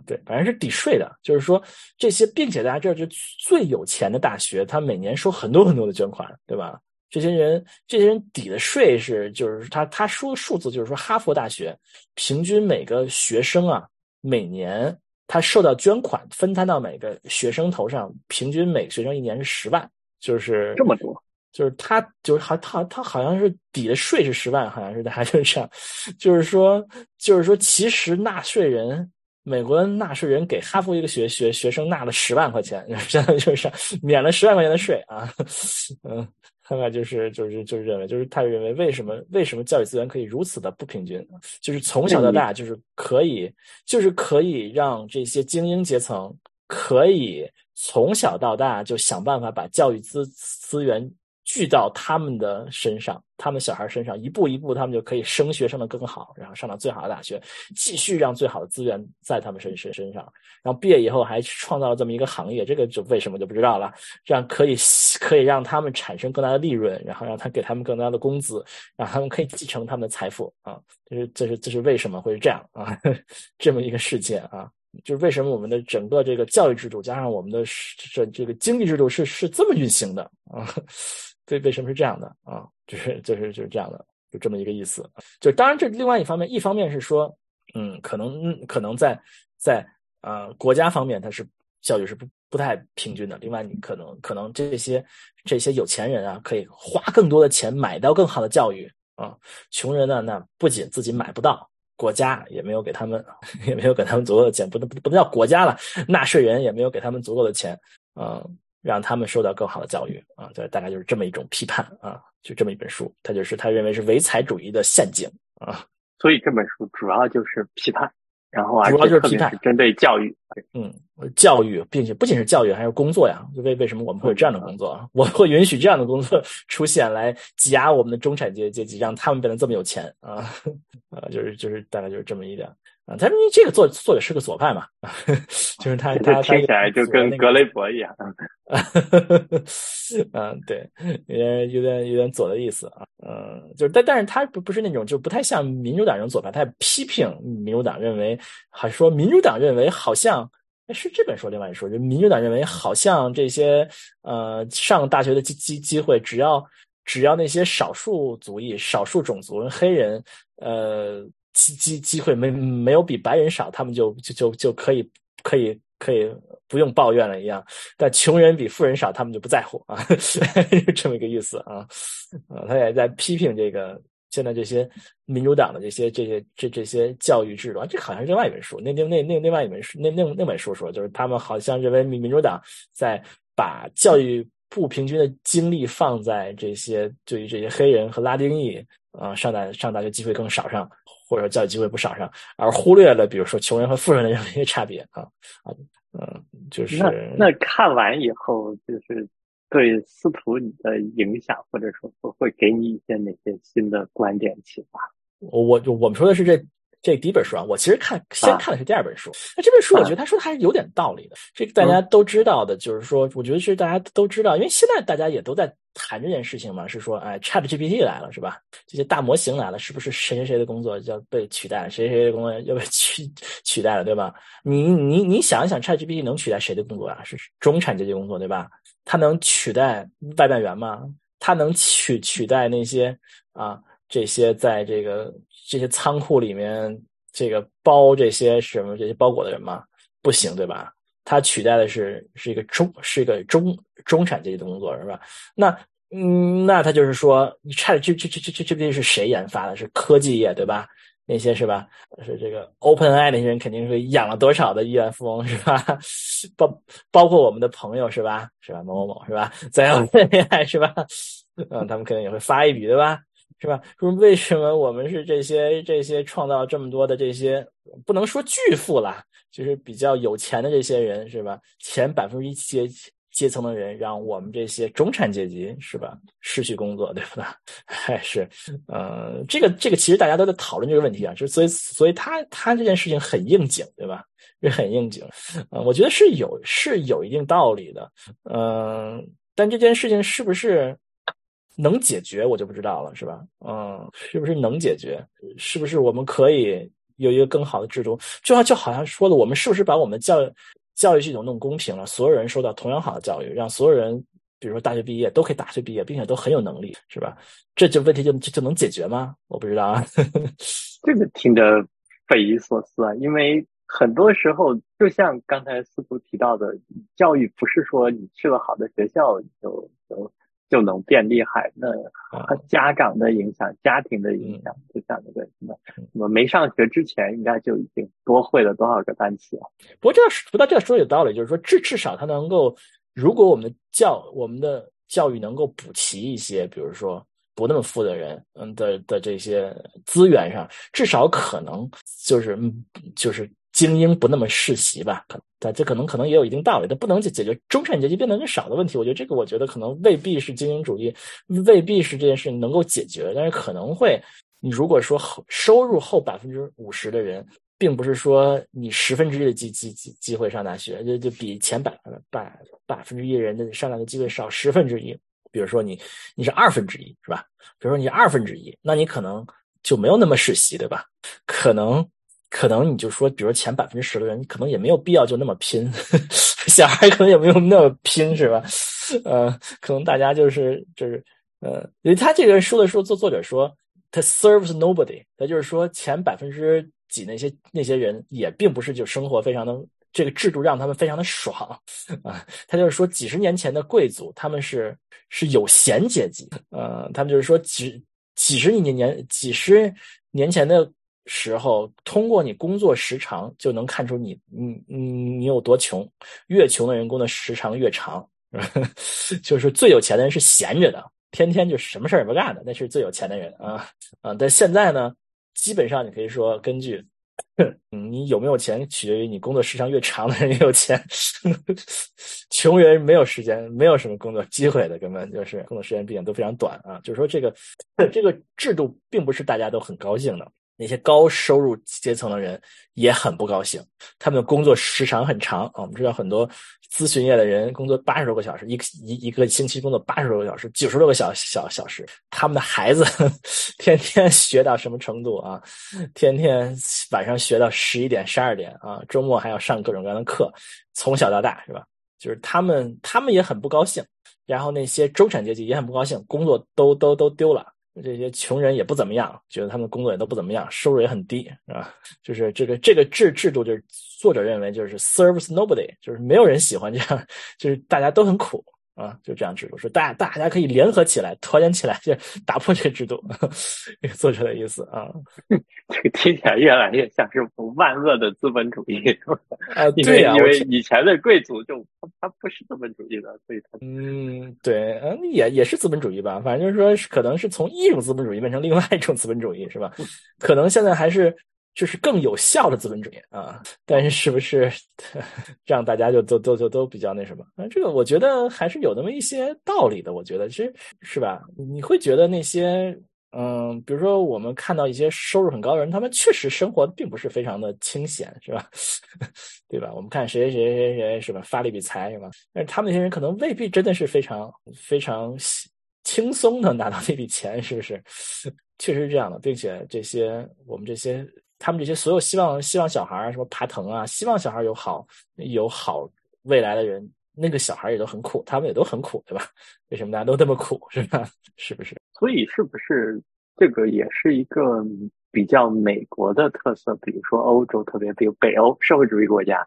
对，反正是抵税的，就是说这些，并且大家知道，就最有钱的大学，他每年收很多很多的捐款，对吧？这些人，这些人抵的税是，就是他他说数字，就是说哈佛大学平均每个学生啊，每年他受到捐款分摊到每个学生头上，平均每个学生一年是十万，就是这么多，就是他就是好他他好像是抵的税是十万，好像是还是这样，就是说就是说其实纳税人。美国的纳税人给哈佛一个学学学生纳了十万块钱，相当于就是免了十万块钱的税啊。嗯，看看就是就是就是认为，就是他认为为什么为什么教育资源可以如此的不平均？就是从小到大就是可以就是可以让这些精英阶层可以从小到大就想办法把教育资资源。聚到他们的身上，他们小孩身上，一步一步，他们就可以升学升得更好，然后上到最好的大学，继续让最好的资源在他们身身身上，然后毕业以后还创造了这么一个行业，这个就为什么就不知道了。这样可以可以让他们产生更大的利润，然后让他给他们更大的工资，让他们可以继承他们的财富啊，这是这是这是为什么会是这样啊？这么一个事件啊，就是为什么我们的整个这个教育制度加上我们的这这个经济制度是是这么运行的啊？为为什么是这样的啊？就是就是就是这样的，就这么一个意思。就当然这另外一方面，一方面是说，嗯，可能可能在在呃国家方面，它是教育是不不太平均的。另外，你可能可能这些这些有钱人啊，可以花更多的钱买到更好的教育啊。穷人呢，那不仅自己买不到，国家也没有给他们 也没有给他们足够的钱，不能不能叫国家了，纳税人也没有给他们足够的钱啊。让他们受到更好的教育啊，对，大概就是这么一种批判啊，就这么一本书，他就是他认为是唯才主义的陷阱啊，所以这本书主要就是批判，然后主要就是批判，针对教育，嗯，教育，并且不仅是教育，还有工作呀，为为什么我们会有这样的工作？我会允许这样的工作 出现来挤压我们的中产阶阶级，让他们变得这么有钱啊，啊，就是就是大概就是这么一点。啊，他因为这个作作者是个左派嘛，就是他他听起来就跟格雷伯一样，嗯，对，有点有点有点左的意思啊，嗯，就是但但是他不不是那种就不太像民主党人左派，他批评民主党认为，还说民主党认为好像是这本书另外一说，就民主党认为好像这些呃上大学的机机机会，只要只要那些少数族裔、少数种族黑人，呃机机机会没没有比白人少，他们就就就就可以可以可以不用抱怨了一样。但穷人比富人少，他们就不在乎啊，是这么一个意思啊。啊，他也在批评这个。现在这些民主党的这些这些这这些教育制度啊，这好像是另外一本书。那那那那另外一本书，那那那本书说，就是他们好像认为民民主党在把教育不平均的精力放在这些对于这些黑人和拉丁裔啊上大上大学机会更少上，或者说教育机会不少上，而忽略了比如说穷人和富人的 这样一些差别啊啊嗯，就是那那看完以后就是。对司徒你的影响，或者说会给你一些哪些新的观点启发？我我我们说的是这这第一本书啊，我其实看先看的是第二本书。那这本书我觉得他说的还是有点道理的。这个大家都知道的，就是说，我觉得是大家都知道，因为现在大家也都在谈这件事情嘛，是说，哎，Chat GPT 来了是吧？这些大模型来了，是不是谁谁谁的工作要被取代，谁谁谁的工作要被取 取代了，对吧？你你你想一想，Chat GPT 能取代谁的工作啊？是中产阶级工作，对吧？它能取代外卖员吗？它能取取代那些啊这些在这个这些仓库里面这个包这些什么这些包裹的人吗？不行，对吧？他取代的是是一个中是一个中中产阶级的工作，是吧？那嗯，那他就是说，你 Chat 这这这这这这边是谁研发的？是科技业，对吧？那些是吧？是这个 OpenAI 那些人肯定是养了多少的亿万富翁是吧？包包括我们的朋友是吧？是吧？某某某是吧？在 OpenAI 是吧？嗯，他们肯定也会发一笔对吧？是吧？说为什么我们是这些这些创造这么多的这些不能说巨富了，就是比较有钱的这些人是吧？前百分之一阶阶层的人，让我们这些中产阶级是吧失去工作，对吧？还是，呃，这个这个其实大家都在讨论这个问题啊，就所以所以他他这件事情很应景，对吧？也很应景，呃，我觉得是有是有一定道理的，嗯，但这件事情是不是能解决，我就不知道了，是吧？嗯，是不是能解决？是不是我们可以有一个更好的制度？就好就好像说的，我们是不是把我们教育？教育系统弄公平了，所有人受到同样好的教育，让所有人，比如说大学毕业都可以大学毕业，并且都很有能力，是吧？这就问题就就能解决吗？我不知道啊。这个听着匪夷所思啊，因为很多时候，就像刚才司徒提到的，教育不是说你去了好的学校就就。就能变厉害，那家长的影响、家庭的影响，就像那个什么什么没上学之前，应该就已经多会了多少个单词了。不过这说到这说有道理，就是说至至少他能够，如果我们的教我们的教育能够补齐一些，比如说不那么富的人，嗯的的这些资源上，至少可能就是就是。精英不那么世袭吧？可能，这可能可能也有一定道理，但不能解解决中产阶级变得更少的问题。我觉得这个，我觉得可能未必是精英主义，未必是这件事情能够解决。但是可能会，你如果说收入后百分之五十的人，并不是说你十分之一的机机机机会上大学，就就比前百分百百分之一人的上大学机会少十分之一。比如说你你是二分之一，是吧？比如说你二分之一，那你可能就没有那么世袭，对吧？可能。可能你就说，比如前百分之十的人，可能也没有必要就那么拼，小孩可能也没有那么拼，是吧？呃，可能大家就是就是，呃，因为他这个书的书作作者说，他 serves nobody，他就是说前百分之几那些那些人也并不是就生活非常的这个制度让他们非常的爽啊，他就是说几十年前的贵族他们是是有闲阶级，呃，他们就是说几几十年年几十年前的。时候，通过你工作时长就能看出你你你你有多穷。越穷的人工作时长越长，就是最有钱的人是闲着的，天天就什么事儿也不干的，那是最有钱的人啊啊！但现在呢，基本上你可以说，根据 你有没有钱，取决于你工作时长越长的人越有钱。穷人没有时间，没有什么工作机会的，根本就是工作时间毕竟都非常短啊。就是说，这个这个制度并不是大家都很高兴的。那些高收入阶层的人也很不高兴，他们的工作时长很长。我们知道很多咨询业的人工作八十多个小时，一一一个星期工作八十多个小时，九十多个小小小时。他们的孩子 天天学到什么程度啊？天天晚上学到十一点、十二点啊，周末还要上各种各样的课，从小到大是吧？就是他们，他们也很不高兴。然后那些中产阶级也很不高兴，工作都都都丢了。这些穷人也不怎么样，觉得他们工作也都不怎么样，收入也很低，是吧？就是这个这个制制度，就是作者认为就是 serves nobody，就是没有人喜欢这样，就是大家都很苦。啊，就这样制度，说大大家可以联合起来，团结起来，就打破这个制度。这个作者的意思啊，这个听起来越来越像是万恶的资本主义啊。对呀，因为以前的贵族就他不是资本主义的，所以他嗯，对，嗯，也也是资本主义吧。反正就是说，可能是从一种资本主义变成另外一种资本主义，是吧？可能现在还是。就是更有效的资本主义啊，但是是不是 让大家就都都都都比较那什么？啊，这个我觉得还是有那么一些道理的。我觉得其实是吧？你会觉得那些嗯，比如说我们看到一些收入很高的人，他们确实生活并不是非常的清闲，是吧？对吧？我们看谁谁谁谁谁是吧？发了一笔财是吧？但是他们那些人可能未必真的是非常非常轻松的拿到那笔钱，是不是？确实是这样的，并且这些我们这些。他们这些所有希望希望小孩儿什么爬藤啊，希望小孩有好有好未来的人，那个小孩也都很苦，他们也都很苦，对吧？为什么大家都这么苦，是吧？是不是？所以是不是这个也是一个比较美国的特色？比如说欧洲，特别比如北欧社会主义国家，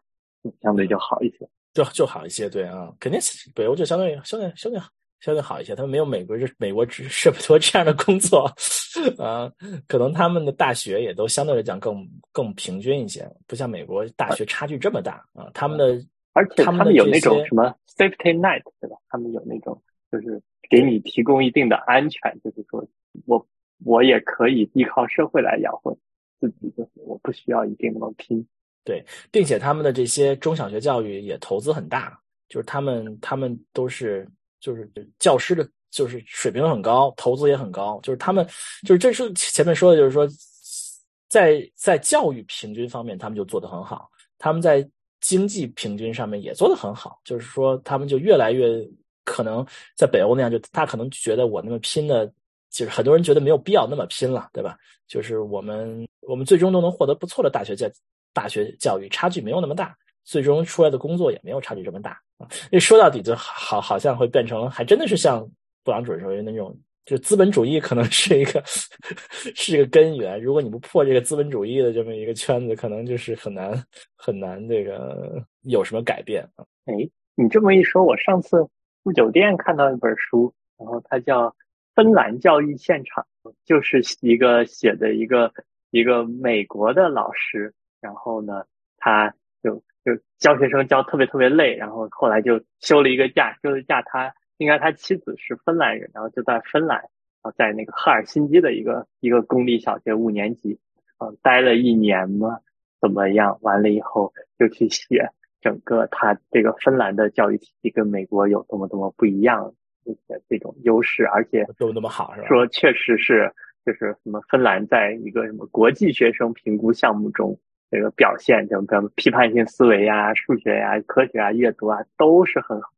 相对就好一些，就就好一些，对啊，肯定北欧就相对相对相对好。相对好一些，他们没有美国这美国这么多这样的工作，啊，可能他们的大学也都相对来讲更更平均一些，不像美国大学差距这么大啊。他们的而且他们有那种什么 safety net 对吧？他们有那种就是给你提供一定的安全，就是说我我也可以依靠社会来养活自己，就是我不需要一定那么拼。对，并且他们的这些中小学教育也投资很大，就是他们他们都是。就是教师的，就是水平很高，投资也很高。就是他们，就是这是前面说的，就是说，在在教育平均方面，他们就做得很好。他们在经济平均上面也做得很好。就是说，他们就越来越可能在北欧那样，就他可能觉得我那么拼的，就是很多人觉得没有必要那么拼了，对吧？就是我们我们最终都能获得不错的大学教大学教育，差距没有那么大。最终出来的工作也没有差距这么大啊！那说到底就好，好像会变成还真的是像布朗主任说的那种，就资本主义可能是一个 是一个根源。如果你不破这个资本主义的这么一个圈子，可能就是很难很难这个有什么改变啊！哎，你这么一说，我上次住酒店看到一本书，然后它叫《芬兰教育现场》，就是一个写的一个一个美国的老师，然后呢，他就。就教学生教特别特别累，然后后来就休了一个假，休了假他应该他妻子是芬兰人，然后就在芬兰，然后在那个赫尔辛基的一个一个公立小学五年级，呃，待了一年嘛，怎么样？完了以后就去写整个他这个芬兰的教育体系跟美国有多么多么不一样，而且这种优势，而且都那么好是吧？说确实是，就是什么芬兰在一个什么国际学生评估项目中。这个表现，就比如批判性思维呀、数学呀、科学啊、阅读啊，都是很好，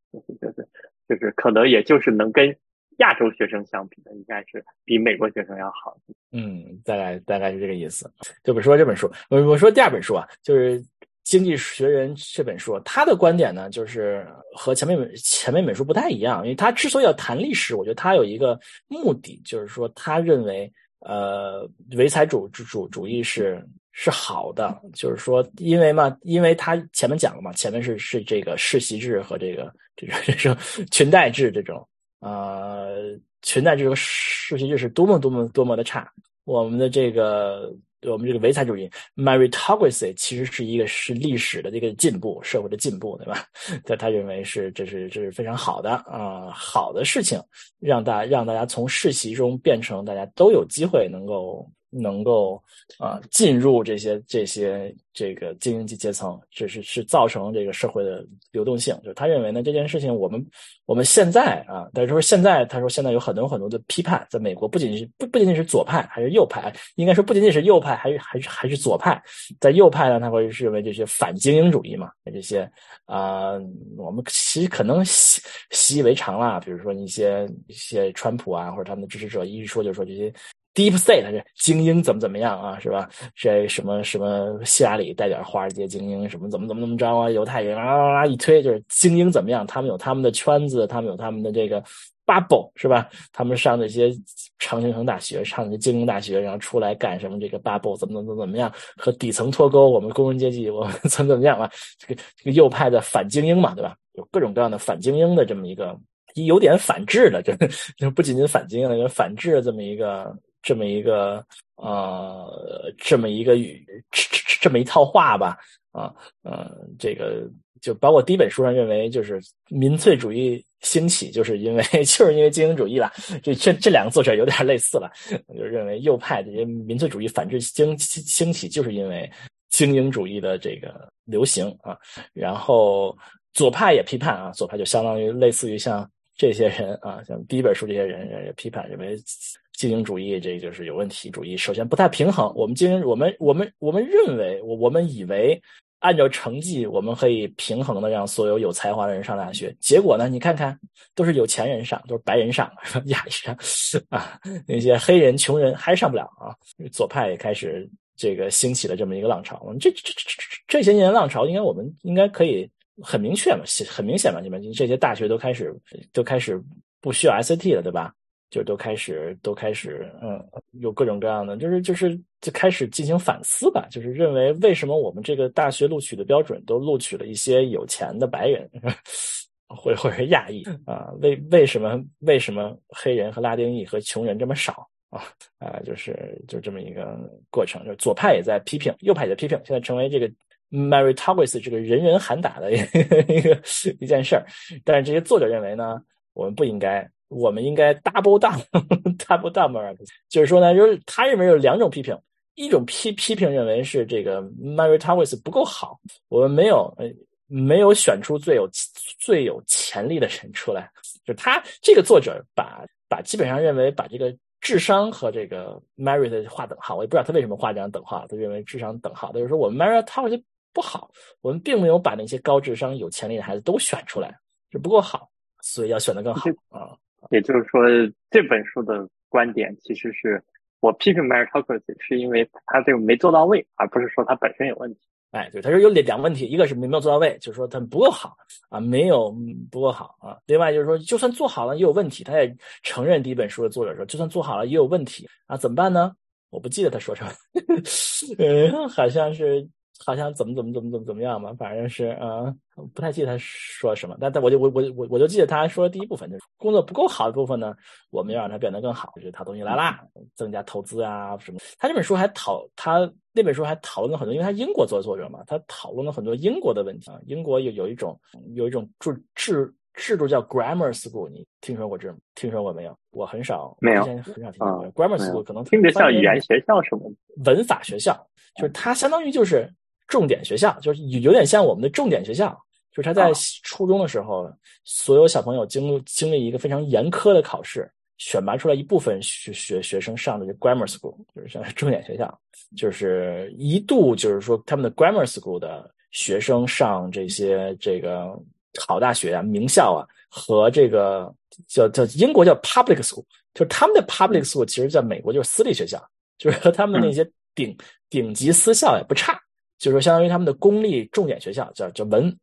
就是就是可能也就是能跟亚洲学生相比的，应该是比美国学生要好。嗯，大概大概是这个意思。就比如说这本书，我我说第二本书啊，就是《经济学人》这本书，他的观点呢，就是和前面本前面本书不太一样，因为他之所以要谈历史，我觉得他有一个目的，就是说他认为，呃，唯财主主主义是。是好的，就是说，因为嘛，因为他前面讲了嘛，前面是是这个世袭制和这个这种这种裙带制这种，呃，裙带制和世袭制是多么多么多么的差。我们的这个我们这个唯财主义 meritocracy 其实是一个是历史的这个进步，社会的进步，对吧？他他认为是这是这是非常好的啊，好的事情，让大让大家从世袭中变成大家都有机会能够。能够啊进入这些这些这个精英级阶层，这是是造成这个社会的流动性。就是他认为呢，这件事情我们我们现在啊，但是说现在他说现在有很多很多的批判，在美国不仅是不不仅仅是左派，还是右派，应该说不仅仅是右派，还是还是还是左派。在右派呢，他会认为这些反精英主义嘛，这些啊，我们其实可能习习以为常了。比如说一些一些川普啊，或者他们的支持者一说就说这些。Deep State 是精英怎么怎么样啊，是吧？这什么什么希拉里带点华尔街精英，什么怎么怎么怎么着啊？犹太人啊一推就是精英怎么样？他们有他们的圈子，他们有他们的这个 bubble，是吧？他们上那些常青藤大学，上那些精英大学，然后出来干什么？这个 bubble 怎么怎么怎么样？和底层脱钩？我们工人阶级我们 怎么怎么样啊？这个这个右派的反精英嘛，对吧？有各种各样的反精英的这么一个有点反制的，这就不仅仅反精英了，就反制的这么一个。这么一个呃，这么一个语，这这么一套话吧，啊，呃，这个就包括第一本书上认为，就是民粹主义兴起，就是因为 就是因为精英主义了。这这这两个作者有点类似了，就认为右派这些民粹主义反制兴兴起，就是因为精英主义的这个流行啊。然后左派也批判啊，左派就相当于类似于像这些人啊，像第一本书这些人也批判认为。精英主义，这就是有问题主义。首先不太平衡。我们精英，我们我们我们认为，我我们以为按照成绩，我们可以平衡的让所有有才华的人上大学。结果呢，你看看，都是有钱人上，都是白人上，亚裔上啊，那些黑人、穷人还是上不了啊。左派也开始这个兴起了这么一个浪潮。这这这这些年浪潮，应该我们应该可以很明确嘛，很明显嘛，你们这些大学都开始都开始不需要 SAT 了，对吧？就都开始都开始，嗯，有各种各样的，就是就是就开始进行反思吧，就是认为为什么我们这个大学录取的标准都录取了一些有钱的白人，或或者是亚裔啊？为为什么为什么黑人和拉丁裔和穷人这么少 啊？啊，就是就这么一个过程，就左派也在批评，右派也在批评，现在成为这个 meritocracy 这个人人喊打的 一个一件事儿。但是这些作者认为呢，我们不应该。我们应该 double down，double down Mark，就是说呢，就是他认为有两种批评，一种批批评认为是这个 Mary Towers 不够好，我们没有呃没有选出最有最有潜力的人出来，就他这个作者把把基本上认为把这个智商和这个 Mary 的划等号，我也不知道他为什么画这样等号，他认为智商等号，就是说我们 Mary Towers 不好，我们并没有把那些高智商有潜力的孩子都选出来，是不够好，所以要选的更好啊。也就是说，这本书的观点其实是我批评 meritocracy 是因为他这个没做到位，而不是说他本身有问题。哎，对，他说有两两个问题，一个是没没有做到位，就是说他不够好啊，没有不够好啊。另外就是说，就算做好了也有问题，他也承认第一本书的作者说，就算做好了也有问题啊，怎么办呢？我不记得他说什么，嗯，好像是。好像怎么怎么怎么怎么怎么样嘛，反正是呃，不太记得他说什么，但但我就我我我我就记得他说的第一部分就是工作不够好的部分呢，我们要让它变得更好，就是他东西来啦，增加投资啊什么。他这本书还讨他那本书还讨论了很多，因为他英国做作者嘛，他讨论了很多英国的问题啊。英国有有一种有一种制制制度叫 grammar school，你听说过这种听说过没有？我很少没有很少听说过 grammar school，可能听着像语言学校什么文法学校，就是它相当于就是。重点学校就是有有点像我们的重点学校，就是他在初中的时候，所有小朋友经经历一个非常严苛的考试，选拔出来一部分学学学生上的这 grammar school，就是像重点学校，就是一度就是说他们的 grammar school 的学生上这些这个好大学啊、名校啊，和这个叫叫英国叫 public school，就是他们的 public school 其实在美国就是私立学校，就是和他们那些顶顶级私校也不差。就是说，相当于他们的公立重点学校，叫叫文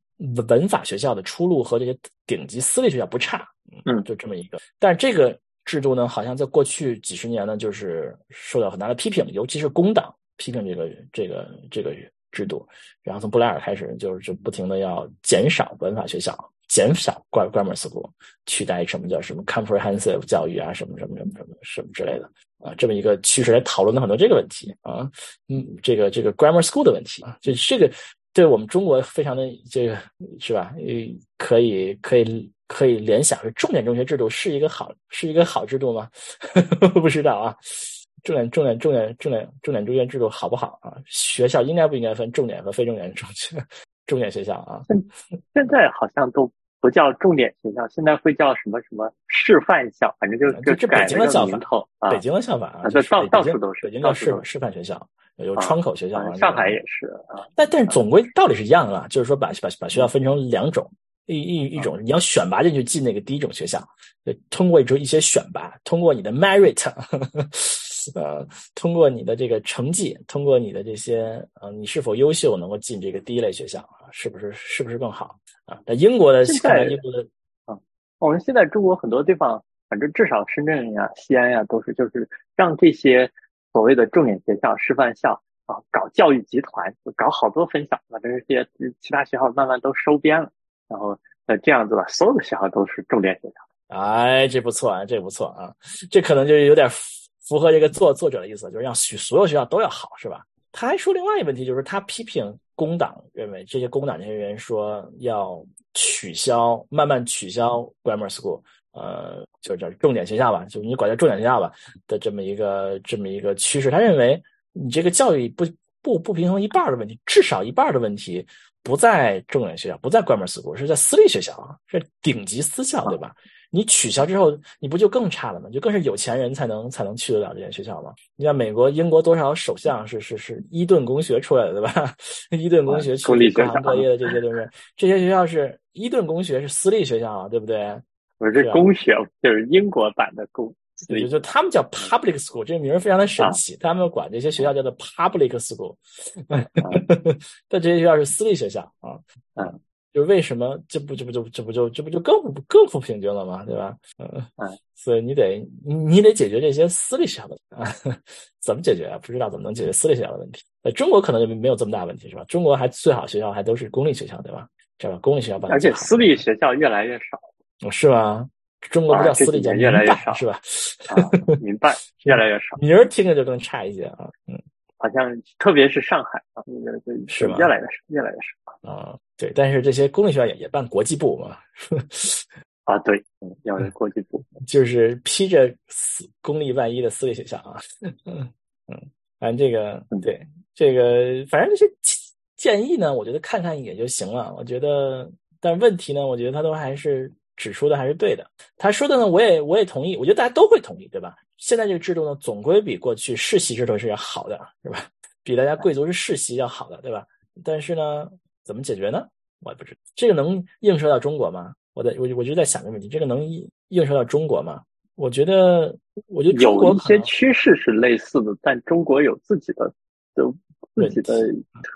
文法学校的出路和这些顶级私立学校不差，嗯，就这么一个。但是这个制度呢，好像在过去几十年呢，就是受到很大的批评，尤其是工党批评这个这个这个制度。然后从布莱尔开始，就是就不停的要减少文法学校，减少 grammar school，取代什么叫什么 comprehensive 教育啊，什么什么什么什么什么之类的。啊，这么一个趋势来讨论了很多这个问题啊，嗯，这个这个 grammar school 的问题啊，就这个对我们中国非常的这个是吧？呃，可以可以可以联想，是重点中学制度是一个好是一个好制度吗？不知道啊，重点重点重点重点重点中学制度好不好啊？学校应该不应该分重点和非重点中学 重点学校啊？现在好像都不叫重点学校，现在会叫什么什么示范校，反正就就改了个名头。北京的校法啊，这到到处都是，北京叫示示范学校，有窗口学校啊。上海也是啊。但但是总归道理是一样的，就是说把把把学校分成两种。一一一种，你要选拔进去进那个第一种学校，通过一种一些选拔，通过你的 merit，呃，通过你的这个成绩，通过你的这些，呃，你是否优秀，能够进这个第一类学校啊？是不是是不是更好啊？那英国的现在英国的啊，我们现在中国很多地方，反正至少深圳呀、西安呀，都是就是让这些所谓的重点学校、师范校啊，搞教育集团，搞好多分校，把这些其他学校慢慢都收编了。然后呃这样子吧，所有的学校都是重点学校。哎，这不错啊，这不错啊，这可能就有点符合这个作作者的意思，就是让许所有学校都要好，是吧？他还说另外一个问题，就是他批评工党，认为这些工党这些人说要取消，慢慢取消 grammar school，呃，就叫重点学校吧，就你管叫重点学校吧的这么一个这么一个趋势。他认为你这个教育不不不平衡一半的问题，至少一半的问题。不在重点学校，不在 grammar school，是在私立学校啊，是顶级私校，对吧？你取消之后，你不就更差了吗？就更是有钱人才能才能去得了这些学校吗？你像美国、英国多少首相是是是伊顿公学出来的，对吧？伊顿公学去各行各业的这些都是这些学校是伊顿公学是私立学校啊，对不对？不是公学，就是英国版的公。对，就他们叫 public school，这个名儿非常的神奇。他们管这些学校叫做 public school，但这些学校是私立学校啊。嗯，就是为什么这不这不就这不就这不就更不更不平均了嘛？对吧？嗯嗯，所以你得你得解决这些私立学校的啊，怎么解决啊？不知道怎么能解决私立学校的问题。在中国可能就没有这么大问题，是吧？中国还最好学校还都是公立学校，对吧？这吧？公立学校办而且私立学校越来越少，是吗？中国不叫私立，叫越来越少，是吧？民办 越来越少，名儿听着就更差一些啊。嗯，好像特别是上海啊，是越来越少，越来越少啊。对，但是这些公立学校也也办国际部嘛。啊，对，要有国际部，就是披着私公立外衣的私立学校啊。嗯 嗯，反正这个对这个，反正这些建议呢，我觉得看看也就行了。我觉得，但问题呢，我觉得他都还是。指出的还是对的，他说的呢，我也我也同意，我觉得大家都会同意，对吧？现在这个制度呢，总归比过去世袭制度是要好的，是吧？比大家贵族是世袭要好的，对吧？但是呢，怎么解决呢？我也不知道，这个能映射到中国吗？我在我我就在想这个问题，这个能映射到中国吗？我觉得，我觉得有一些趋势是类似的，但中国有自己的的自己的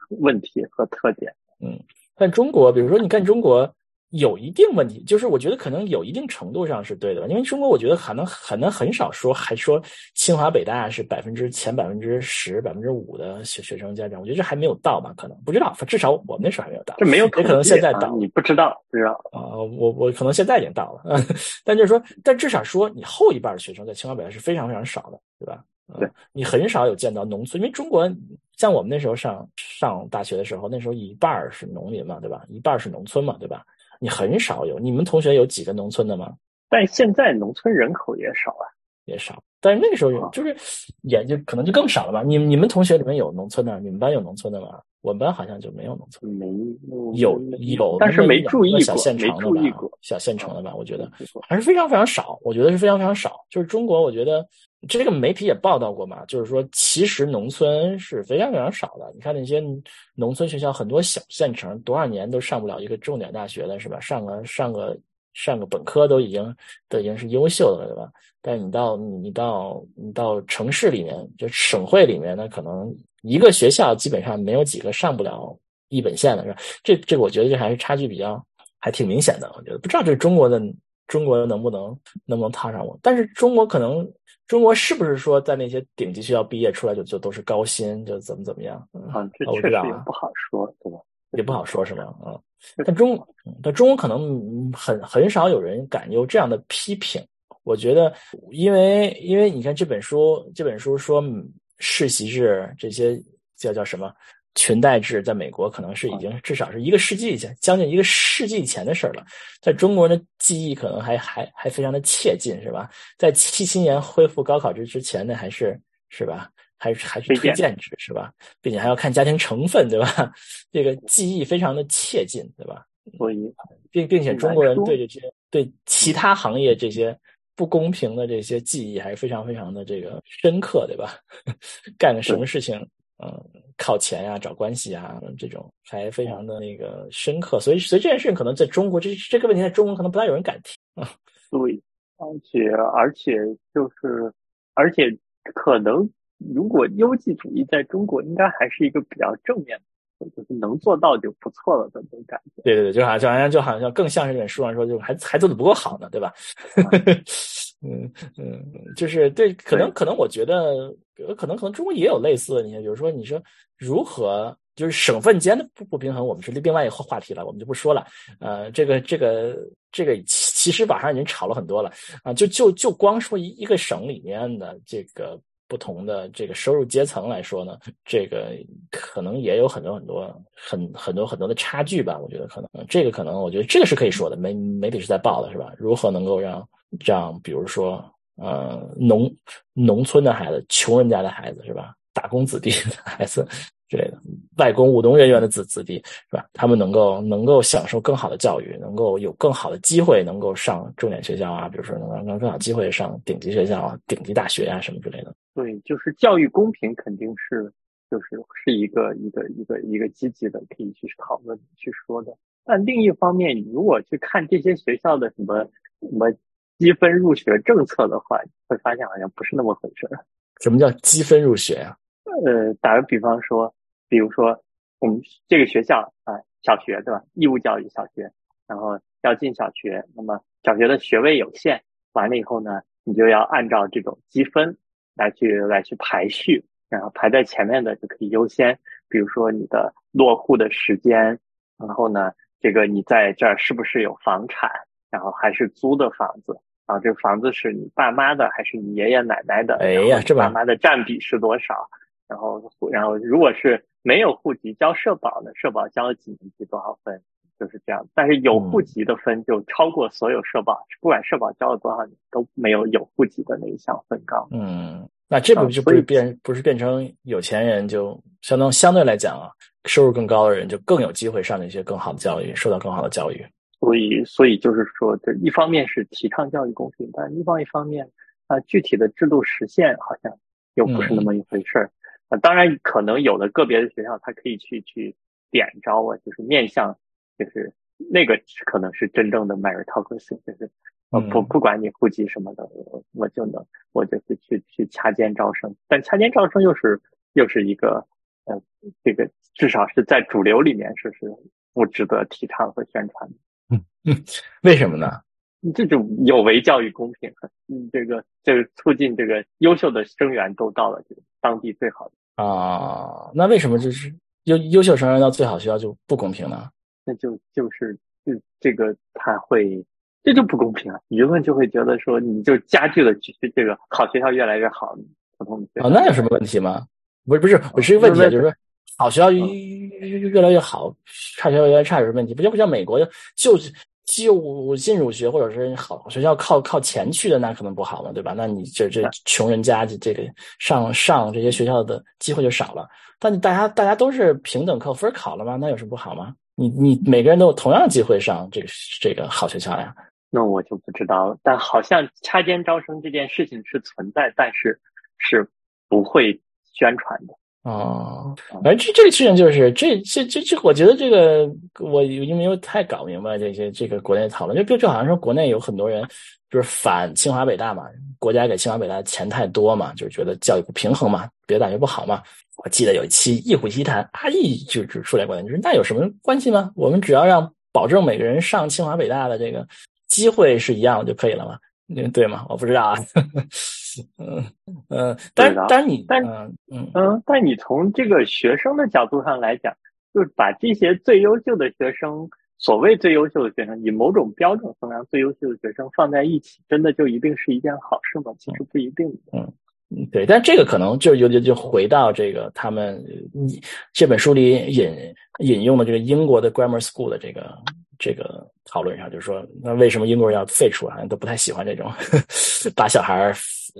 问题和特点。嗯，但中国，比如说，你看中国。有一定问题，就是我觉得可能有一定程度上是对的吧，因为中国我觉得可能可能很少说还说清华北大是百分之前百分之十百分之五的学学生家长，我觉得这还没有到吧？可能不知道，至少我们那时候还没有到，这没有，也可能现在到，你不知道，不知道啊？我我可能现在已经到了，但就是说，但至少说你后一半的学生在清华北大是非常非常少的，对吧？对，你很少有见到农村，因为中国像我们那时候上上大学的时候，那时候一半是农民嘛，对吧？一半是农村嘛，对吧？你很少有，你们同学有几个农村的吗？但现在农村人口也少啊，也少。但是那个时候就是也就可能就更少了吧。你你们同学里面有农村的？你们班有农村的吗？我们班好像就没有农村，没有有，但是没注意小县城的吧？小县城的吧？我觉得还是非常非常少。我觉得是非常非常少。就是中国，我觉得这个媒体也报道过嘛，就是说其实农村是非常非常少的。你看那些农村学校，很多小县城多少年都上不了一个重点大学的是吧？上个上个上个本科都已经都已经是优秀的了，对吧？但你到你到你到城市里面，就省会里面，那可能。一个学校基本上没有几个上不了一本线的，是吧？这这个我觉得这还是差距比较还挺明显的。我觉得不知道这中国的中国能不能能不能踏上我，但是中国可能中国是不是说在那些顶级学校毕业出来就就都是高薪，就怎么怎么样？啊，这确实也不好说，对吧？也不好说，是吗？啊，但中但中国可能很很少有人敢有这样的批评。我觉得，因为因为你看这本书，这本书说。世袭制这些叫叫什么裙带制，在美国可能是已经至少是一个世纪以前，将近一个世纪以前的事儿了。在中国人的记忆可能还还还非常的切近，是吧？在七七年恢复高考之之前呢，还是是吧？还是还是推荐制是吧？并且还要看家庭成分，对吧？这个记忆非常的切近，对吧？所以，并并且中国人对这些对其他行业这些不公平的这些记忆还是非常非常的这个深刻，对吧？干个什么事情，嗯，靠钱呀、找关系啊这种，还非常的那个深刻。所以，所以这件事情可能在中国，这这个问题在中国可能不大有人敢提啊。对，而且而且就是，而且可能。如果优绩主义在中国，应该还是一个比较正面的，就是能做到就不错了的那种感觉。对对对，就好像就好像就好像更像是这本书上说，就还还做的不够好呢，对吧？嗯嗯，就是对，可能可能我觉得，可能可能中国也有类似的，你比如说你说如何就是省份间的不不平衡，我们是另外一个话题了，我们就不说了。呃，这个这个这个其实网上已经吵了很多了啊，就就就光说一一个省里面的这个。不同的这个收入阶层来说呢，这个可能也有很多很多很很多很多的差距吧。我觉得可能这个可能，我觉得这个是可以说的。媒媒体是在报的，是吧？如何能够让让比如说呃农农村的孩子、穷人家的孩子，是吧？打工子弟的孩子。之类的，外公务农人员的子子弟是吧？他们能够能够享受更好的教育，能够有更好的机会，能够上重点学校啊，比如说能能更好机会上顶级学校啊、顶级大学啊什么之类的。对，就是教育公平肯定是就是是一个一个一个一个积极的可以去讨论去说的。但另一方面，你如果去看这些学校的什么什么积分入学政策的话，会发现好像不是那么回事儿。什么叫积分入学啊？呃，打个比方说。比如说，我们这个学校啊，小学对吧？义务教育小学，然后要进小学，那么小学的学位有限，完了以后呢，你就要按照这种积分来去来去排序，然后排在前面的就可以优先。比如说你的落户的时间，然后呢，这个你在这儿是不是有房产，然后还是租的房子，然后这个房子是你爸妈的还是你爷爷奶奶的？哎呀，这爸妈的占比是多少？然后，然后如果是没有户籍交社保的，社保交了几年级多少分，就是这样。但是有户籍的分就超过所有社保，不管社保交了多少年都没有有户籍的那一项分高。嗯，那这不就不是变不是变成有钱人就相当相对来讲啊，收入更高的人就更有机会上那些更好的教育，受到更好的教育。所以，所以就是说，这一方面是提倡教育公平，但另外一方面啊，具体的制度实现好像又不是那么一回事儿。啊，当然可能有的个别的学校，他可以去去点招啊，就是面向，就是那个可能是真正的 meritocracy，就是呃不不管你户籍什么的，我我就能我就是去去掐尖招生，但掐尖招生又是又是一个呃这个至少是在主流里面是是不值得提倡和宣传的。嗯嗯，为什么呢？这种有违教育公平，嗯，这个就是促进这个优秀的生源都到了这个当地最好的。啊，那为什么就是优优秀生源到最好学校就不公平呢？那就就是这这个他会这就不公平啊！舆论就会觉得说你就加剧了这这个好学校越来越好，普通啊，那有什么问题吗？不是不是，我是一个问题，就是说好学校越越越来越好，差学校越来越差有什么问题？不就不像美国就就。就进入学或者是好学校靠靠钱去的，那可能不好嘛，对吧？那你这这穷人家这这个上上这些学校的机会就少了。但大家大家都是平等靠分考了吗？那有什么不好吗？你你每个人都有同样的机会上这个这个好学校呀？那我就不知道了。但好像插尖招生这件事情是存在，但是是不会宣传的。哦，反正这这个事情就是这这这这，我觉得这个我因为没有太搞明白这些这个国内讨论，就就就好像说国内有很多人就是反清华北大嘛，国家给清华北大钱太多嘛，就是觉得教育不平衡嘛，别的大学不好嘛。我记得有一期一虎西谈，阿易就就出来观点，就是那有什么关系吗？我们只要让保证每个人上清华北大的这个机会是一样就可以了嘛？对吗？我不知道啊。嗯嗯，但但你但嗯嗯，但你从这个学生的角度上来讲，就是把这些最优秀的学生，所谓最优秀的学生，以某种标准衡量最优秀的学生放在一起，真的就一定是一件好事吗？其实不一定。嗯嗯，对，但这个可能就有就就回到这个他们这本书里引引用的这个英国的 grammar school 的这个。这个讨论上，就是说，那为什么英国人要废除？好像都不太喜欢这种 把小孩儿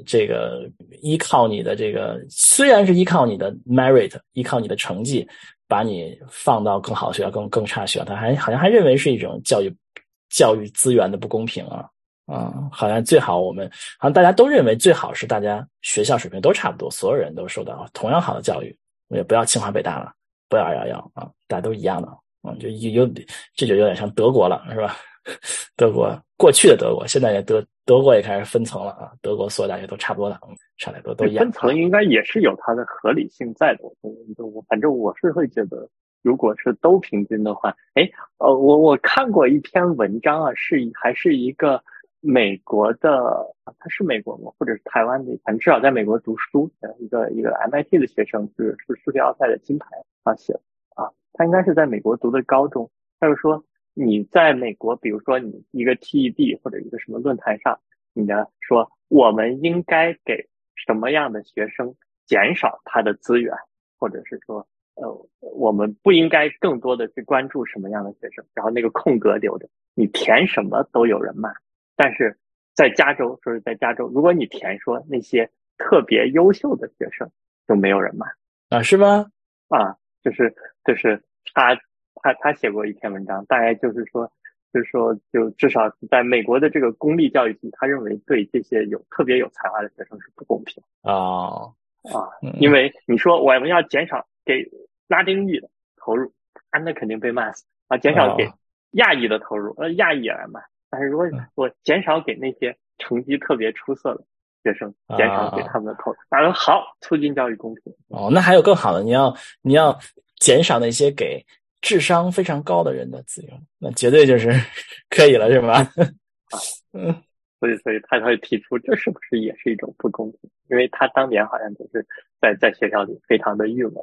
这个依靠你的这个，虽然是依靠你的 merit，依靠你的成绩，把你放到更好的学校、更更差学校，他还好像还认为是一种教育教育资源的不公平啊啊！好像最好我们好像大家都认为最好是大家学校水平都差不多，所有人都受到同样好的教育，也不要清华北大了，不要二幺幺啊，大家都一样的啊，就有这就有点像德国了，是吧？德国过去的德国，现在也德德国也开始分层了啊！德国所有大学都差不多了，上来都都一样。分层应该也是有它的合理性在的。我我反正我是会觉得，如果是都平均的话，哎，呃，我我看过一篇文章啊，是还是一个美国的，他是美国吗？或者是台湾的？反正至少在美国读书的一个一个 MIT 的学生，是是数学奥赛的金牌啊写啊，他应该是在美国读的高中，他就说。你在美国，比如说你一个 TED 或者一个什么论坛上，你呢说我们应该给什么样的学生减少他的资源，或者是说，呃，我们不应该更多的去关注什么样的学生，然后那个空格留着，你填什么都有人骂。但是在加州，说是在加州，如果你填说那些特别优秀的学生，就没有人骂啊？是吗？啊，就是就是他。他他写过一篇文章，大概就是说，就是说，就至少在美国的这个公立教育局，他认为对这些有特别有才华的学生是不公平啊啊，因为你说我们要减少给拉丁裔的投入，啊，那肯定被骂死啊，减少给亚裔的投入，呃，亚裔也来骂，但是如果我减少给那些成绩特别出色的学生，减少给他们的投入，他说好，促进教育公平。哦，那还有更好的，你要你要减少那些给。智商非常高的人的自由，那绝对就是 可以了，是吧？嗯，所以，所以他会提出，这是不是也是一种不公平？因为他当年好像就是在在学校里非常的郁闷。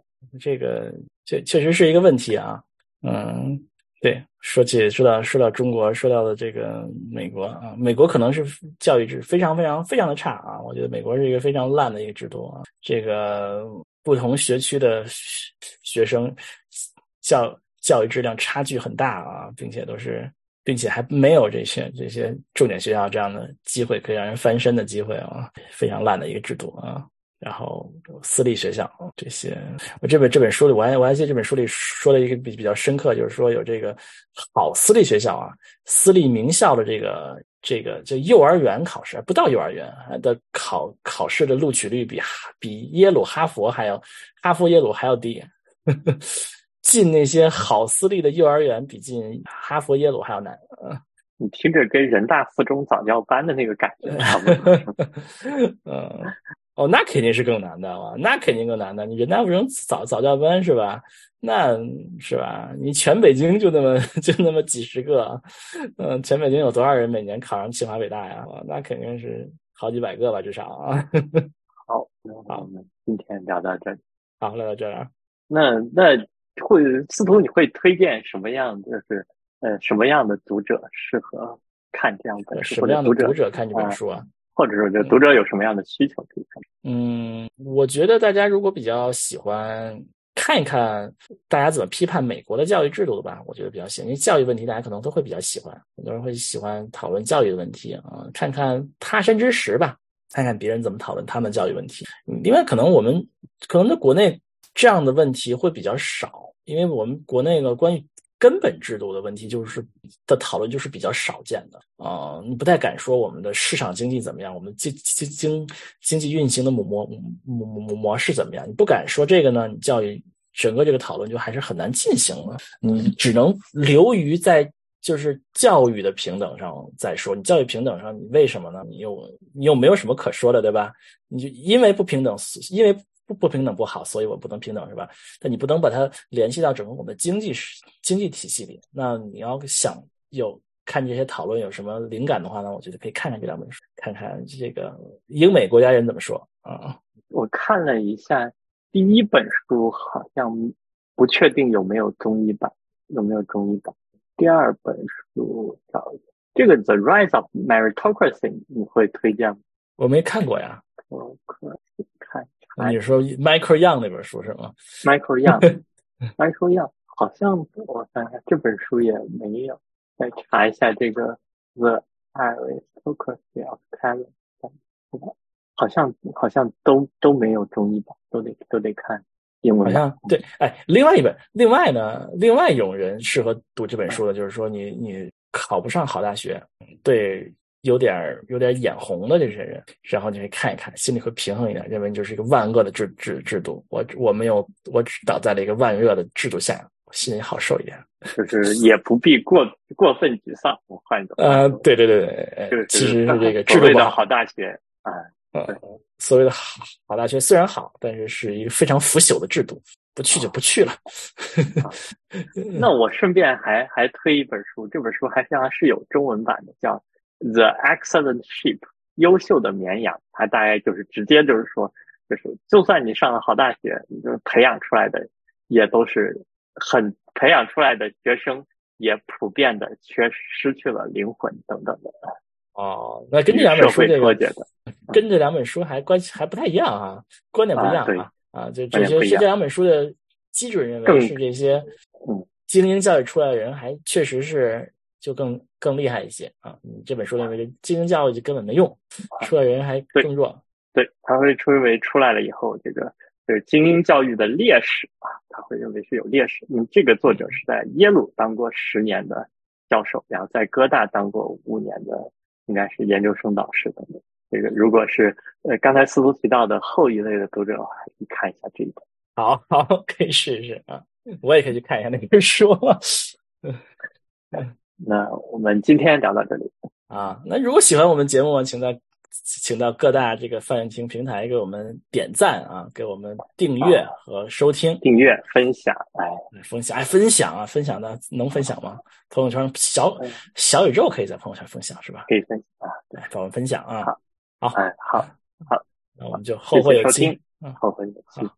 这个确确实是一个问题啊。嗯，对，说起说到说到中国，说到的这个美国啊，美国可能是教育制非常非常非常的差啊。我觉得美国是一个非常烂的一个制度啊。这个不同学区的学生教。教育质量差距很大啊，并且都是，并且还没有这些这些重点学校这样的机会可以让人翻身的机会啊，非常烂的一个制度啊。然后私立学校这些，我这本这本书里我还我还记得这本书里说了一个比比较深刻，就是说有这个好私立学校啊，私立名校的这个这个就幼儿园考试不到幼儿园的考考试的录取率比比耶鲁哈佛还要哈佛耶鲁还要低。呵呵进那些好私立的幼儿园，比进哈佛耶鲁还要难。你听着跟人大附中早教班的那个感觉差不多。嗯，哦，那肯定是更难的啊，那肯定更难的。你人大附中早早教班是吧？那是吧？你全北京就那么 就那么几十个，嗯，全北京有多少人每年考上清华北大呀？那肯定是好几百个吧，至少啊。好，好，我们今天聊到这里。好，聊到这儿。那那。会司徒，你会推荐什么样？就是呃，什么样的读者适合看这样的？什么样的读者看这本书啊？或者说，就读者有什么样的需求可以看？嗯，我觉得大家如果比较喜欢看一看大家怎么批判美国的教育制度的吧，我觉得比较喜欢，因为教育问题大家可能都会比较喜欢，很多人会喜欢讨论教育的问题啊，看看他山之石吧，看看别人怎么讨论他们教育问题。另外，可能我们可能在国内这样的问题会比较少。因为我们国内呢，关于根本制度的问题，就是的讨论就是比较少见的啊，你不太敢说我们的市场经济怎么样，我们经经经经济运行的模模模模模式怎么样，你不敢说这个呢，你教育整个这个讨论就还是很难进行了，你只能流于在就是教育的平等上再说，你教育平等上，你为什么呢？你又你又没有什么可说的，对吧？你就因为不平等，因为。不不平等不好，所以我不能平等，是吧？但你不能把它联系到整个我们的经济经济体系里。那你要想有看这些讨论有什么灵感的话呢？我觉得可以看看这两本书，看看这个英美国家人怎么说啊。我看了一下第一本书，好像不确定有没有中译版，有没有中译版。第二本书找这个《The Rise of Meritocracy》，你会推荐吗？我没看过呀。我可以看。你说 Michael Young 那本书是吗？Michael Young，Michael Young 好像我看看这本书也没有。再查一下这个 The Aristocracy of Talent。好像好像都都没有中译版，都得都得看英文。好像对，哎，另外一本，另外呢，另外一种人适合读这本书的，就是说你你考不上好大学，对，有点有点眼红的这些人，然后你会看一看，心里会平衡一点，认为就是一个万恶的制制制度，我我没有我只倒在了一个万恶的制度下，心里好受一点。就是也不必过过分沮丧，我换一种。呃，对对对对，就是其实是这个 制所谓的度不好。大学啊，呃，所谓的好好大学虽然好，但是是一个非常腐朽的制度，不去就不去了。那我顺便还还推一本书，这本书还像是有中文版的，叫《The Excellent Sheep》，优秀的绵羊。它大概就是直接就是说，就是就算你上了好大学，你就培养出来的也都是很培养出来的学生，也普遍的缺失去了灵魂等等的，哦，那跟这两本书这个。跟这两本书还关系还不太一样啊，观点不一样啊对啊啊，就这些是这两本书的基准认为更是这些嗯精英教育出来的人，还确实是就更更厉害一些啊。你这本书认为这精英教育就根本没用，出来人还更弱。对，他会认为出来了以后，这个就是精英教育的劣势啊，他会认为是有劣势。因为，这个作者是在耶鲁当过十年的教授，然后在哥大当过五年的，应该是研究生导师等等。这个如果是呃刚才司徒提到的后一类的读者的话，可以看一下这一本。好好，可以试试啊，我也可以去看一下那本书。那我们今天聊到这里，啊，那如果喜欢我们节目，请在请到各大这个泛用听平台给我们点赞啊，给我们订阅和收听、订阅、分享，哎，分享，哎，分享啊，分享的能分享吗？朋友圈小嗯小宇宙可以在朋友圈分享是吧？可以分享啊，对，帮我们分享啊。好好，哎，好 好，那我们就后会有期。嗯，后会有期好。